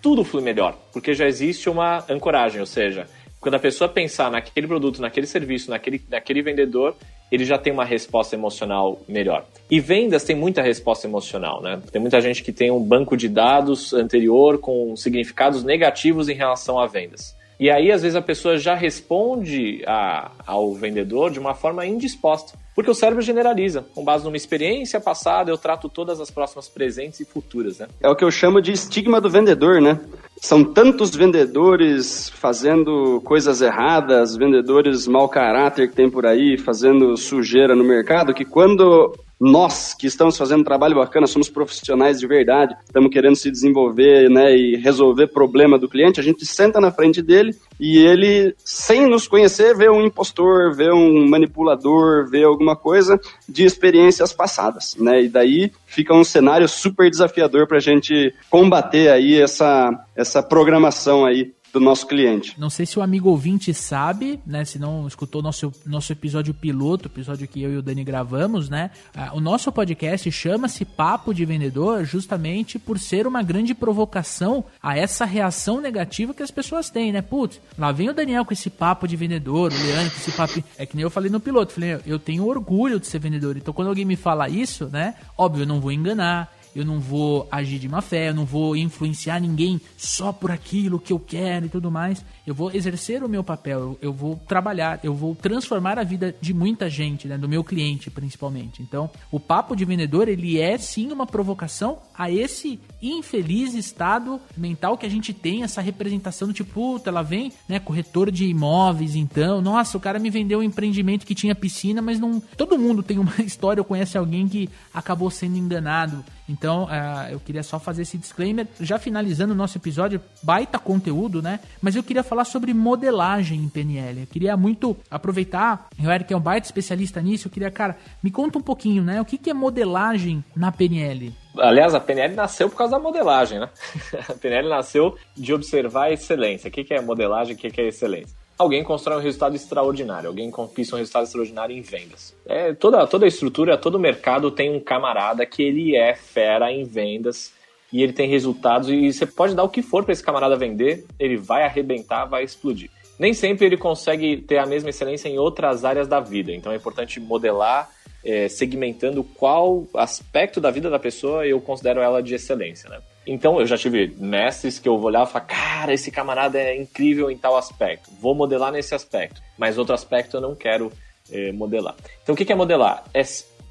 tudo flui melhor, porque já existe uma ancoragem, ou seja, quando a pessoa pensar naquele produto, naquele serviço, naquele, naquele vendedor, ele já tem uma resposta emocional melhor. E vendas tem muita resposta emocional, né? Tem muita gente que tem um banco de dados anterior com significados negativos em relação a vendas. E aí, às vezes, a pessoa já responde a, ao vendedor de uma forma indisposta. Porque o cérebro generaliza. Com base numa experiência passada, eu trato todas as próximas presentes e futuras, né? É o que eu chamo de estigma do vendedor, né? São tantos vendedores fazendo coisas erradas, vendedores mau caráter que tem por aí, fazendo sujeira no mercado, que quando nós que estamos fazendo um trabalho bacana, somos profissionais de verdade, estamos querendo se desenvolver né, e resolver problema do cliente, a gente senta na frente dele e ele, sem nos conhecer, vê um impostor, vê um manipulador, vê alguma coisa de experiências passadas, né? E daí fica um cenário super desafiador para a gente combater aí essa, essa programação aí do nosso cliente. Não sei se o amigo ouvinte sabe, né? Se não escutou nosso, nosso episódio piloto, episódio que eu e o Dani gravamos, né? Ah, o nosso podcast chama-se Papo de Vendedor justamente por ser uma grande provocação a essa reação negativa que as pessoas têm, né? Putz, lá vem o Daniel com esse papo de vendedor, o Leandro com esse papo. É que nem eu falei no piloto, falei, eu tenho orgulho de ser vendedor. Então quando alguém me fala isso, né? Óbvio, eu não vou enganar eu não vou agir de má fé, eu não vou influenciar ninguém só por aquilo que eu quero e tudo mais. Eu vou exercer o meu papel, eu, vou trabalhar, eu vou transformar a vida de muita gente, né, do meu cliente principalmente. Então, o papo de vendedor, ele é sim uma provocação a esse infeliz estado mental que a gente tem, essa representação do tipo, puta, ela vem, né, corretor de imóveis, então, nossa, o cara me vendeu um empreendimento que tinha piscina, mas não. Todo mundo tem uma história ou conhece alguém que acabou sendo enganado. Então, uh, eu queria só fazer esse disclaimer, já finalizando o nosso episódio, baita conteúdo, né? Mas eu queria falar sobre modelagem em PNL. Eu queria muito aproveitar, o Eric é um baita especialista nisso, eu queria, cara, me conta um pouquinho, né? O que, que é modelagem na PNL? Aliás, a PNL nasceu por causa da modelagem, né? a PNL nasceu de observar a excelência. O que é modelagem, o que é excelência? alguém constrói um resultado extraordinário, alguém conquista um resultado extraordinário em vendas. É, toda, toda a estrutura, todo o mercado tem um camarada que ele é fera em vendas e ele tem resultados e você pode dar o que for para esse camarada vender, ele vai arrebentar, vai explodir. Nem sempre ele consegue ter a mesma excelência em outras áreas da vida, então é importante modelar é, segmentando qual aspecto da vida da pessoa eu considero ela de excelência, né? Então, eu já tive mestres que eu vou olhar e falar, cara, esse camarada é incrível em tal aspecto, vou modelar nesse aspecto, mas outro aspecto eu não quero é, modelar. Então, o que é modelar? É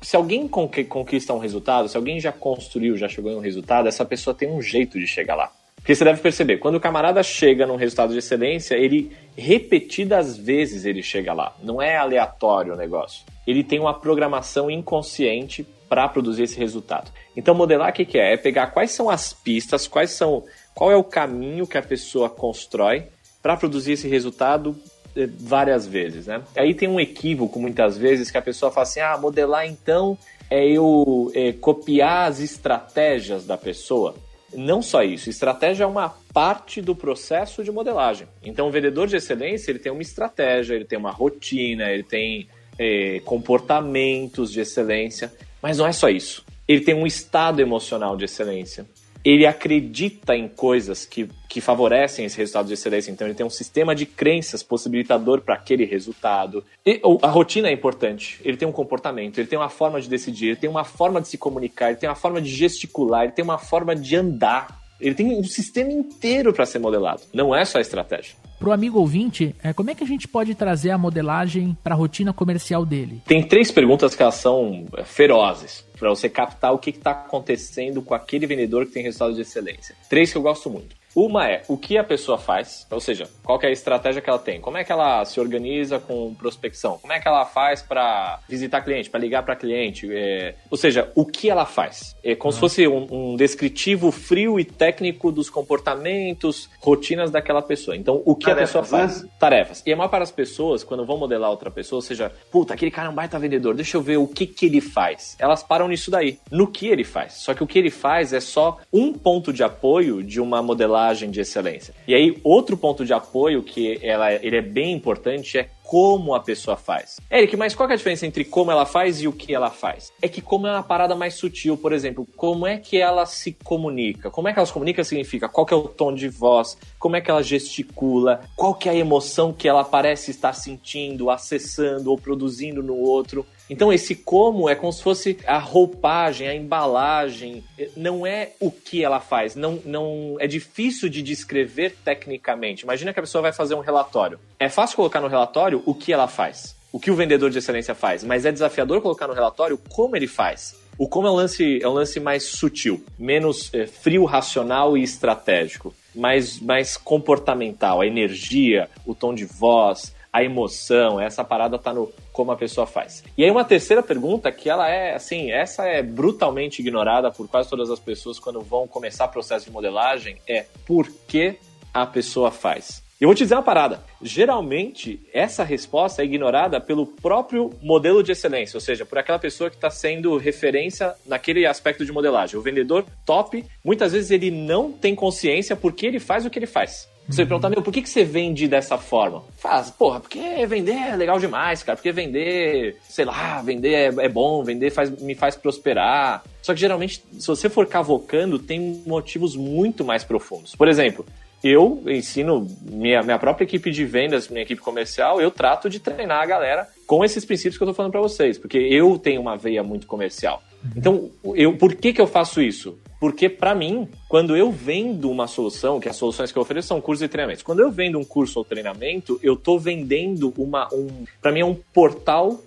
se alguém conquista um resultado, se alguém já construiu, já chegou em um resultado, essa pessoa tem um jeito de chegar lá. Porque você deve perceber, quando o camarada chega num resultado de excelência, ele repetidas vezes ele chega lá. Não é aleatório o negócio. Ele tem uma programação inconsciente para produzir esse resultado. Então modelar o que, que é? É pegar quais são as pistas, quais são, qual é o caminho que a pessoa constrói para produzir esse resultado eh, várias vezes, né? Aí tem um equívoco muitas vezes que a pessoa fala assim, ah, modelar então é eu é, copiar as estratégias da pessoa. Não só isso, estratégia é uma parte do processo de modelagem. Então, o vendedor de excelência ele tem uma estratégia, ele tem uma rotina, ele tem é, comportamentos de excelência, mas não é só isso. Ele tem um estado emocional de excelência ele acredita em coisas que, que favorecem esse resultado de excelência. Então, ele tem um sistema de crenças possibilitador para aquele resultado. E, a rotina é importante. Ele tem um comportamento, ele tem uma forma de decidir, ele tem uma forma de se comunicar, ele tem uma forma de gesticular, ele tem uma forma de andar. Ele tem um sistema inteiro para ser modelado. Não é só a estratégia. Para o amigo ouvinte, é, como é que a gente pode trazer a modelagem para a rotina comercial dele? Tem três perguntas que elas são é, ferozes para você captar o que está acontecendo com aquele vendedor que tem resultado de excelência. Três que eu gosto muito. Uma é o que a pessoa faz, ou seja, qual é a estratégia que ela tem, como é que ela se organiza com prospecção, como é que ela faz para visitar cliente, para ligar para cliente, é... ou seja, o que ela faz. É como uhum. se fosse um, um, descritivo frio e técnico dos comportamentos, rotinas daquela pessoa. Então, o que Tarefas, a pessoa faz? Né? Tarefas. E a maior parte das pessoas, quando vão modelar outra pessoa, ou seja, puta, aquele cara é um baita vendedor, deixa eu ver o que, que ele faz. Elas param nisso daí, no que ele faz. Só que o que ele faz é só um ponto de apoio de uma modelagem modelagem de excelência. E aí, outro ponto de apoio que ela, ele é bem importante é como a pessoa faz. Eric, mas qual é a diferença entre como ela faz e o que ela faz? É que como é uma parada mais sutil, por exemplo, como é que ela se comunica? Como é que ela se comunica significa qual é o tom de voz, como é que ela gesticula, qual que é a emoção que ela parece estar sentindo, acessando ou produzindo no outro. Então esse como é como se fosse a roupagem, a embalagem, não é o que ela faz, não, não é difícil de descrever tecnicamente. Imagina que a pessoa vai fazer um relatório. É fácil colocar no relatório o que ela faz, o que o vendedor de excelência faz, mas é desafiador colocar no relatório como ele faz. O como é um lance, é um lance mais sutil, menos é, frio, racional e estratégico, mais, mais comportamental, a energia, o tom de voz, a emoção, essa parada tá no como a pessoa faz. E aí uma terceira pergunta que ela é, assim, essa é brutalmente ignorada por quase todas as pessoas quando vão começar o processo de modelagem, é por que a pessoa faz? Eu vou te dizer uma parada. Geralmente, essa resposta é ignorada pelo próprio modelo de excelência, ou seja, por aquela pessoa que está sendo referência naquele aspecto de modelagem. O vendedor top, muitas vezes ele não tem consciência porque ele faz o que ele faz. Você uhum. pergunta, meu, por que, que você vende dessa forma? Faz, porra, porque vender é legal demais, cara. Porque vender, sei lá, vender é, é bom, vender faz, me faz prosperar. Só que geralmente, se você for cavocando, tem motivos muito mais profundos. Por exemplo, eu ensino minha, minha própria equipe de vendas, minha equipe comercial, eu trato de treinar a galera com esses princípios que eu estou falando para vocês, porque eu tenho uma veia muito comercial. Uhum. Então, eu, por que, que eu faço isso? Porque, para mim, quando eu vendo uma solução, que as soluções que eu ofereço são cursos e treinamentos, quando eu vendo um curso ou treinamento, eu estou vendendo uma. Um, para mim, é um portal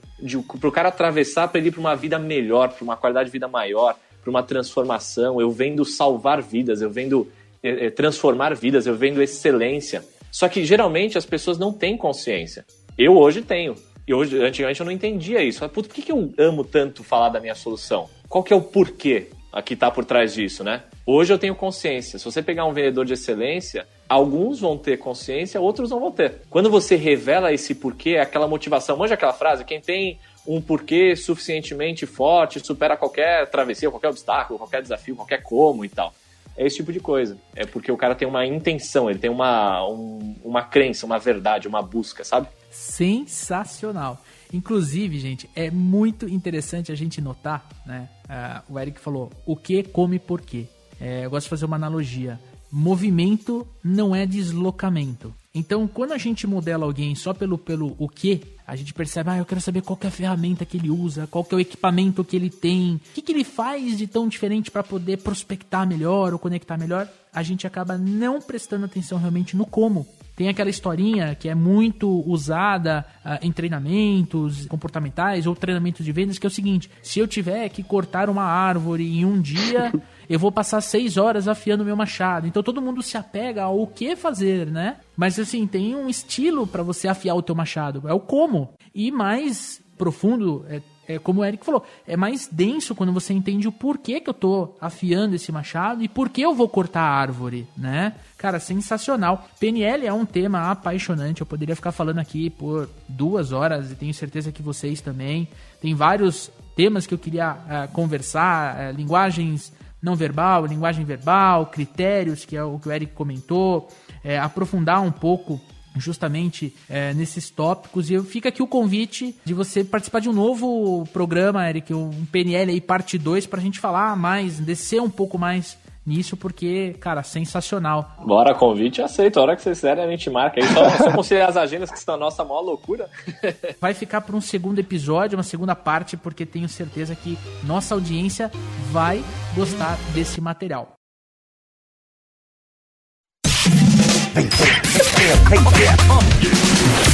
para o cara atravessar para ele ir para uma vida melhor, para uma qualidade de vida maior, para uma transformação. Eu vendo salvar vidas, eu vendo é, transformar vidas, eu vendo excelência. Só que geralmente as pessoas não têm consciência. Eu hoje tenho. E hoje, antigamente eu não entendia isso. Por que, que eu amo tanto falar da minha solução? Qual que é o porquê que está por trás disso, né? Hoje eu tenho consciência. Se você pegar um vendedor de excelência, alguns vão ter consciência, outros não vão ter. Quando você revela esse porquê, é aquela motivação, manja aquela frase, quem tem um porquê suficientemente forte supera qualquer travessia, qualquer obstáculo, qualquer desafio, qualquer como e tal é esse tipo de coisa. É porque o cara tem uma intenção, ele tem uma, um, uma crença, uma verdade, uma busca, sabe? Sensacional. Inclusive, gente, é muito interessante a gente notar, né? Uh, o Eric falou o que, come, por quê. É, eu gosto de fazer uma analogia. Movimento não é deslocamento. Então, quando a gente modela alguém só pelo, pelo o que, a gente percebe, ah, eu quero saber qual é a ferramenta que ele usa, qual é o equipamento que ele tem, o que, que ele faz de tão diferente para poder prospectar melhor ou conectar melhor, a gente acaba não prestando atenção realmente no como. Tem aquela historinha que é muito usada uh, em treinamentos comportamentais ou treinamentos de vendas, que é o seguinte: se eu tiver que cortar uma árvore em um dia, eu vou passar seis horas afiando meu machado. Então todo mundo se apega ao que fazer, né? Mas assim, tem um estilo para você afiar o teu machado, é o como. E mais profundo, é é como o Eric falou, é mais denso quando você entende o porquê que eu tô afiando esse machado e por que eu vou cortar a árvore, né? Cara, sensacional. PNL é um tema apaixonante, eu poderia ficar falando aqui por duas horas e tenho certeza que vocês também. Tem vários temas que eu queria uh, conversar, uh, linguagens não verbal, linguagem verbal, critérios, que é o que o Eric comentou, uh, aprofundar um pouco justamente é, nesses tópicos. E fica aqui o convite de você participar de um novo programa, Eric, um PNL aí, parte 2, para a gente falar mais, descer um pouco mais nisso, porque, cara, sensacional. Bora, convite aceito. A hora que vocês quiserem, a gente marca aí. Só, só considerar as agendas que estão a nossa maior loucura. Vai ficar para um segundo episódio, uma segunda parte, porque tenho certeza que nossa audiência vai gostar desse material.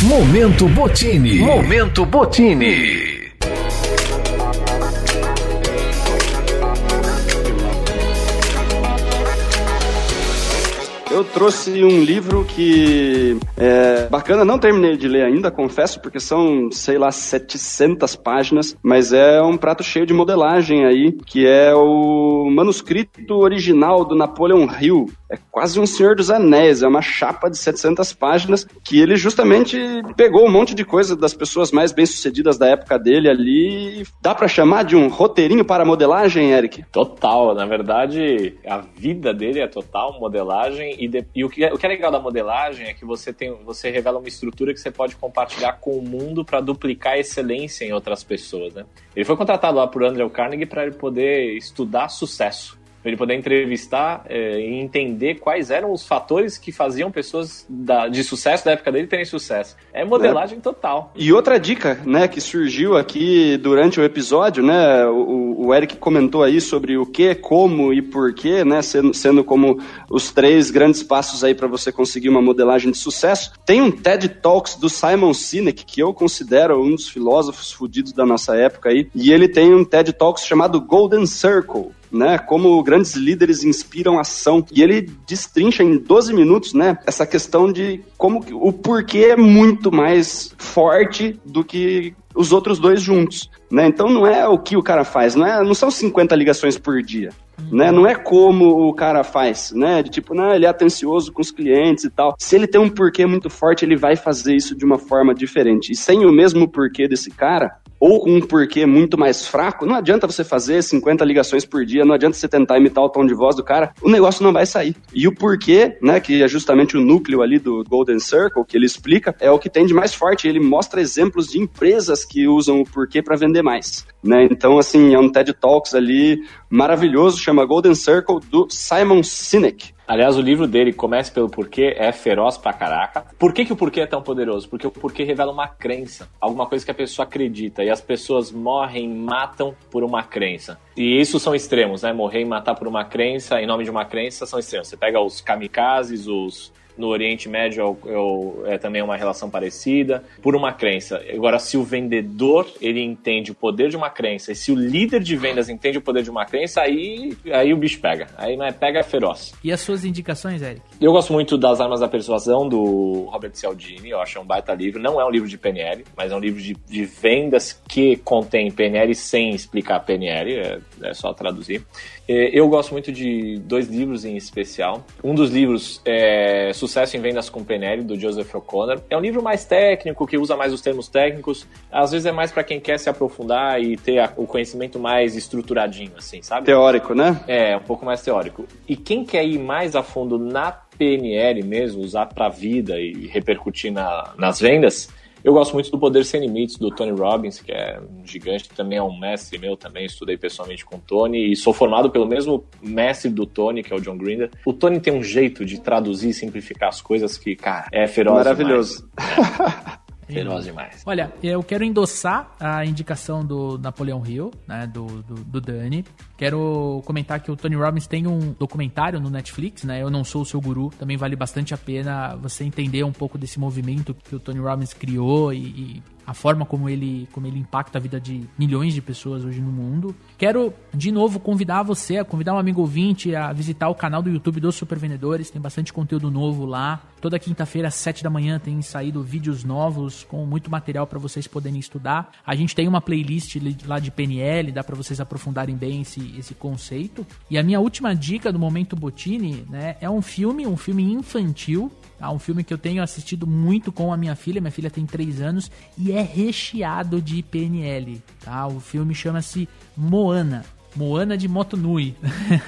Momento Botini. Momento Botini. Eu trouxe um livro que é bacana, não terminei de ler ainda, confesso, porque são, sei lá, 700 páginas, mas é um prato cheio de modelagem aí, que é o manuscrito original do Napoleon Hill. É quase um Senhor dos Anéis, é uma chapa de 700 páginas que ele justamente pegou um monte de coisa das pessoas mais bem-sucedidas da época dele ali. Dá para chamar de um roteirinho para modelagem, Eric? Total, na verdade, a vida dele é total modelagem e, de, e o, que é, o que é legal da modelagem é que você tem, você revela uma estrutura que você pode compartilhar com o mundo para duplicar a excelência em outras pessoas, né? Ele foi contratado lá por Andrew Carnegie para ele poder estudar sucesso ele poder entrevistar é, e entender quais eram os fatores que faziam pessoas da, de sucesso da época dele terem sucesso. É modelagem é. total. E outra dica, né, que surgiu aqui durante o episódio, né, o, o Eric comentou aí sobre o que, como e porquê, né, sendo, sendo como os três grandes passos aí para você conseguir uma modelagem de sucesso. Tem um TED Talks do Simon Sinek, que eu considero um dos filósofos fudidos da nossa época aí, e ele tem um TED Talks chamado Golden Circle né? Como grandes líderes inspiram ação. E ele destrincha em 12 minutos, né? Essa questão de como o porquê é muito mais forte do que os outros dois juntos, né? Então não é o que o cara faz, não, é, não são 50 ligações por dia, uhum. né? Não é como o cara faz, né? De tipo, não, ele é atencioso com os clientes e tal. Se ele tem um porquê muito forte, ele vai fazer isso de uma forma diferente. E sem o mesmo porquê desse cara, ou com um porquê muito mais fraco, não adianta você fazer 50 ligações por dia, não adianta você tentar imitar o tom de voz do cara, o negócio não vai sair. E o porquê, né, que é justamente o núcleo ali do Golden Circle, que ele explica, é o que tem de mais forte. Ele mostra exemplos de empresas que usam o porquê para vender mais. Né? Então, assim, é um TED Talks ali maravilhoso, chama Golden Circle, do Simon Sinek. Aliás, o livro dele, Comece pelo Porquê, é feroz pra caraca. Por que, que o porquê é tão poderoso? Porque o porquê revela uma crença, alguma coisa que a pessoa acredita. E as pessoas morrem, matam por uma crença. E isso são extremos, né? Morrer e matar por uma crença, em nome de uma crença, são extremos. Você pega os kamikazes, os no Oriente Médio é, é, também uma relação parecida, por uma crença. Agora, se o vendedor ele entende o poder de uma crença, e se o líder de vendas entende o poder de uma crença, aí, aí o bicho pega. Aí não é pega, é feroz. E as suas indicações, Eric? Eu gosto muito das Armas da Persuasão, do Robert Cialdini, eu acho um baita livro. Não é um livro de PNL, mas é um livro de, de vendas que contém PNL sem explicar PNL, é, é só traduzir. É, eu gosto muito de dois livros em especial. Um dos livros é Sucesso em Vendas com PNL, do Joseph O'Connor. É um livro mais técnico, que usa mais os termos técnicos. Às vezes é mais para quem quer se aprofundar e ter o conhecimento mais estruturadinho, assim, sabe? Teórico, né? É, um pouco mais teórico. E quem quer ir mais a fundo na PNL mesmo, usar para a vida e repercutir na, nas vendas, Eu gosto muito do Poder Sem Limites, do Tony Robbins, que é um gigante, também é um mestre meu também, estudei pessoalmente com o Tony e sou formado pelo mesmo mestre do Tony, que é o John Grinder. O Tony tem um jeito de traduzir e simplificar as coisas que, cara, é feroz Maravilhoso. Feroz demais. Olha, eu quero endossar a indicação do Napoleão Hill, né, do, do, do, Dani. Quero comentar que o Tony Robbins tem um documentário no Netflix, né? Eu não sou o seu guru, também vale bastante a pena você entender um pouco desse movimento que o Tony Robbins criou e, e a forma como ele, como ele impacta a vida de milhões de pessoas hoje no mundo. Quero, de novo, convidar você, convidar um amigo ouvinte a visitar o canal do YouTube dos Super Vendedores. Tem bastante conteúdo novo lá. Toda quinta-feira, às 7 da manhã, tem saído vídeos novos com muito material para vocês poderem estudar. A gente tem uma playlist lá de PNL, dá para vocês aprofundarem bem esse, esse conceito. E a minha última dica do Momento Botini né, é um filme, um filme infantil Tá? Um filme que eu tenho assistido muito com a minha filha. Minha filha tem 3 anos e é recheado de PNL. Tá? O filme chama-se Moana. Moana de Moto Nui.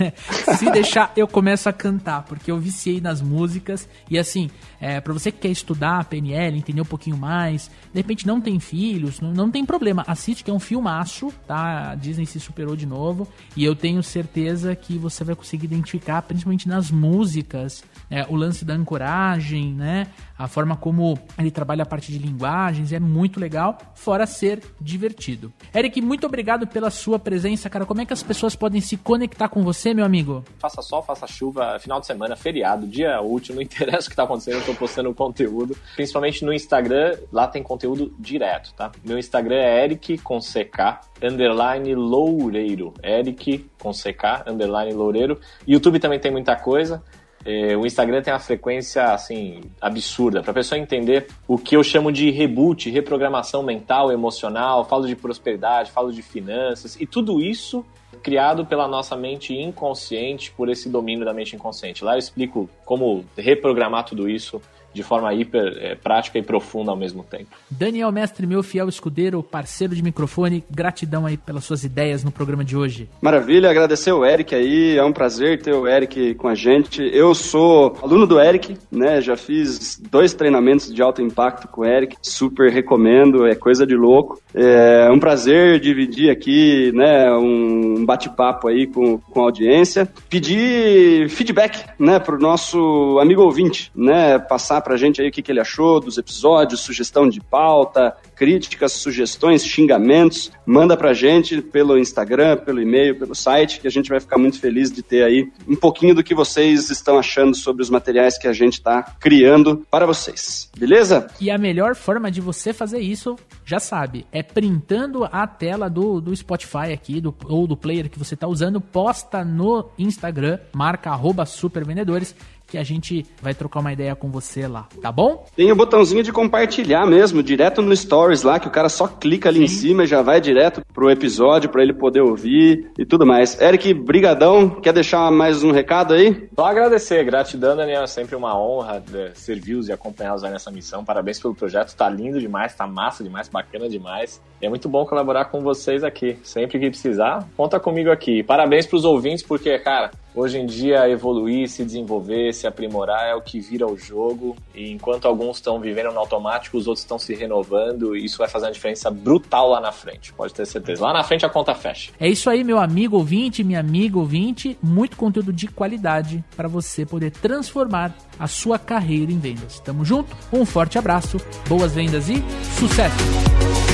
Se deixar, eu começo a cantar, porque eu viciei nas músicas. E assim, é, para você que quer estudar PNL, entender um pouquinho mais, de repente não tem filhos, não, não tem problema. Assiste, que é um filmaço, tá? A Disney se superou de novo. E eu tenho certeza que você vai conseguir identificar, principalmente nas músicas, é, o lance da ancoragem, né? A forma como ele trabalha a parte de linguagens é muito legal, fora ser divertido. Eric, muito obrigado pela sua presença, cara. Como é que as pessoas podem se conectar com você, meu amigo? Faça sol, faça chuva, final de semana, feriado, dia útil, não interessa o que tá acontecendo, eu tô postando conteúdo, principalmente no Instagram, lá tem conteúdo direto, tá? Meu Instagram é Eric com CK, underline Loureiro. Eric com CK, underline Loureiro. YouTube também tem muita coisa. É, o Instagram tem uma frequência assim absurda para a pessoa entender o que eu chamo de reboot, reprogramação mental, emocional. Falo de prosperidade, falo de finanças e tudo isso criado pela nossa mente inconsciente por esse domínio da mente inconsciente. Lá eu explico como reprogramar tudo isso de forma hiper é, prática e profunda ao mesmo tempo. Daniel Mestre, meu fiel escudeiro, parceiro de microfone, gratidão aí pelas suas ideias no programa de hoje. Maravilha, agradecer o Eric aí, é um prazer ter o Eric com a gente. Eu sou aluno do Eric, né? Já fiz dois treinamentos de alto impacto com o Eric, super recomendo, é coisa de louco. É um prazer dividir aqui, né, um bate-papo aí com, com a audiência. Pedir feedback, né, pro nosso amigo ouvinte, né, passar pra gente aí o que, que ele achou dos episódios, sugestão de pauta, críticas, sugestões, xingamentos, manda pra gente pelo Instagram, pelo e-mail, pelo site, que a gente vai ficar muito feliz de ter aí um pouquinho do que vocês estão achando sobre os materiais que a gente está criando para vocês. Beleza? E a melhor forma de você fazer isso, já sabe, é printando a tela do, do Spotify aqui, do, ou do player que você está usando, posta no Instagram, marca arroba supervendedores que a gente vai trocar uma ideia com você lá, tá bom? Tem o botãozinho de compartilhar mesmo, direto no Stories lá, que o cara só clica ali Sim. em cima e já vai direto pro episódio para ele poder ouvir e tudo mais. Eric, brigadão, quer deixar mais um recado aí? Só agradecer, gratidão, Daniel, é sempre uma honra né, servi-los e acompanhá-los aí nessa missão. Parabéns pelo projeto, tá lindo demais, tá massa demais, bacana demais. E é muito bom colaborar com vocês aqui. Sempre que precisar, conta comigo aqui. Parabéns pros ouvintes, porque, cara, Hoje em dia, evoluir, se desenvolver, se aprimorar é o que vira o jogo. E enquanto alguns estão vivendo no automático, os outros estão se renovando. E isso vai fazer uma diferença brutal lá na frente, pode ter certeza. Lá na frente a conta fecha. É isso aí, meu amigo ouvinte, minha amiga ouvinte. Muito conteúdo de qualidade para você poder transformar a sua carreira em vendas. Tamo junto, um forte abraço, boas vendas e sucesso!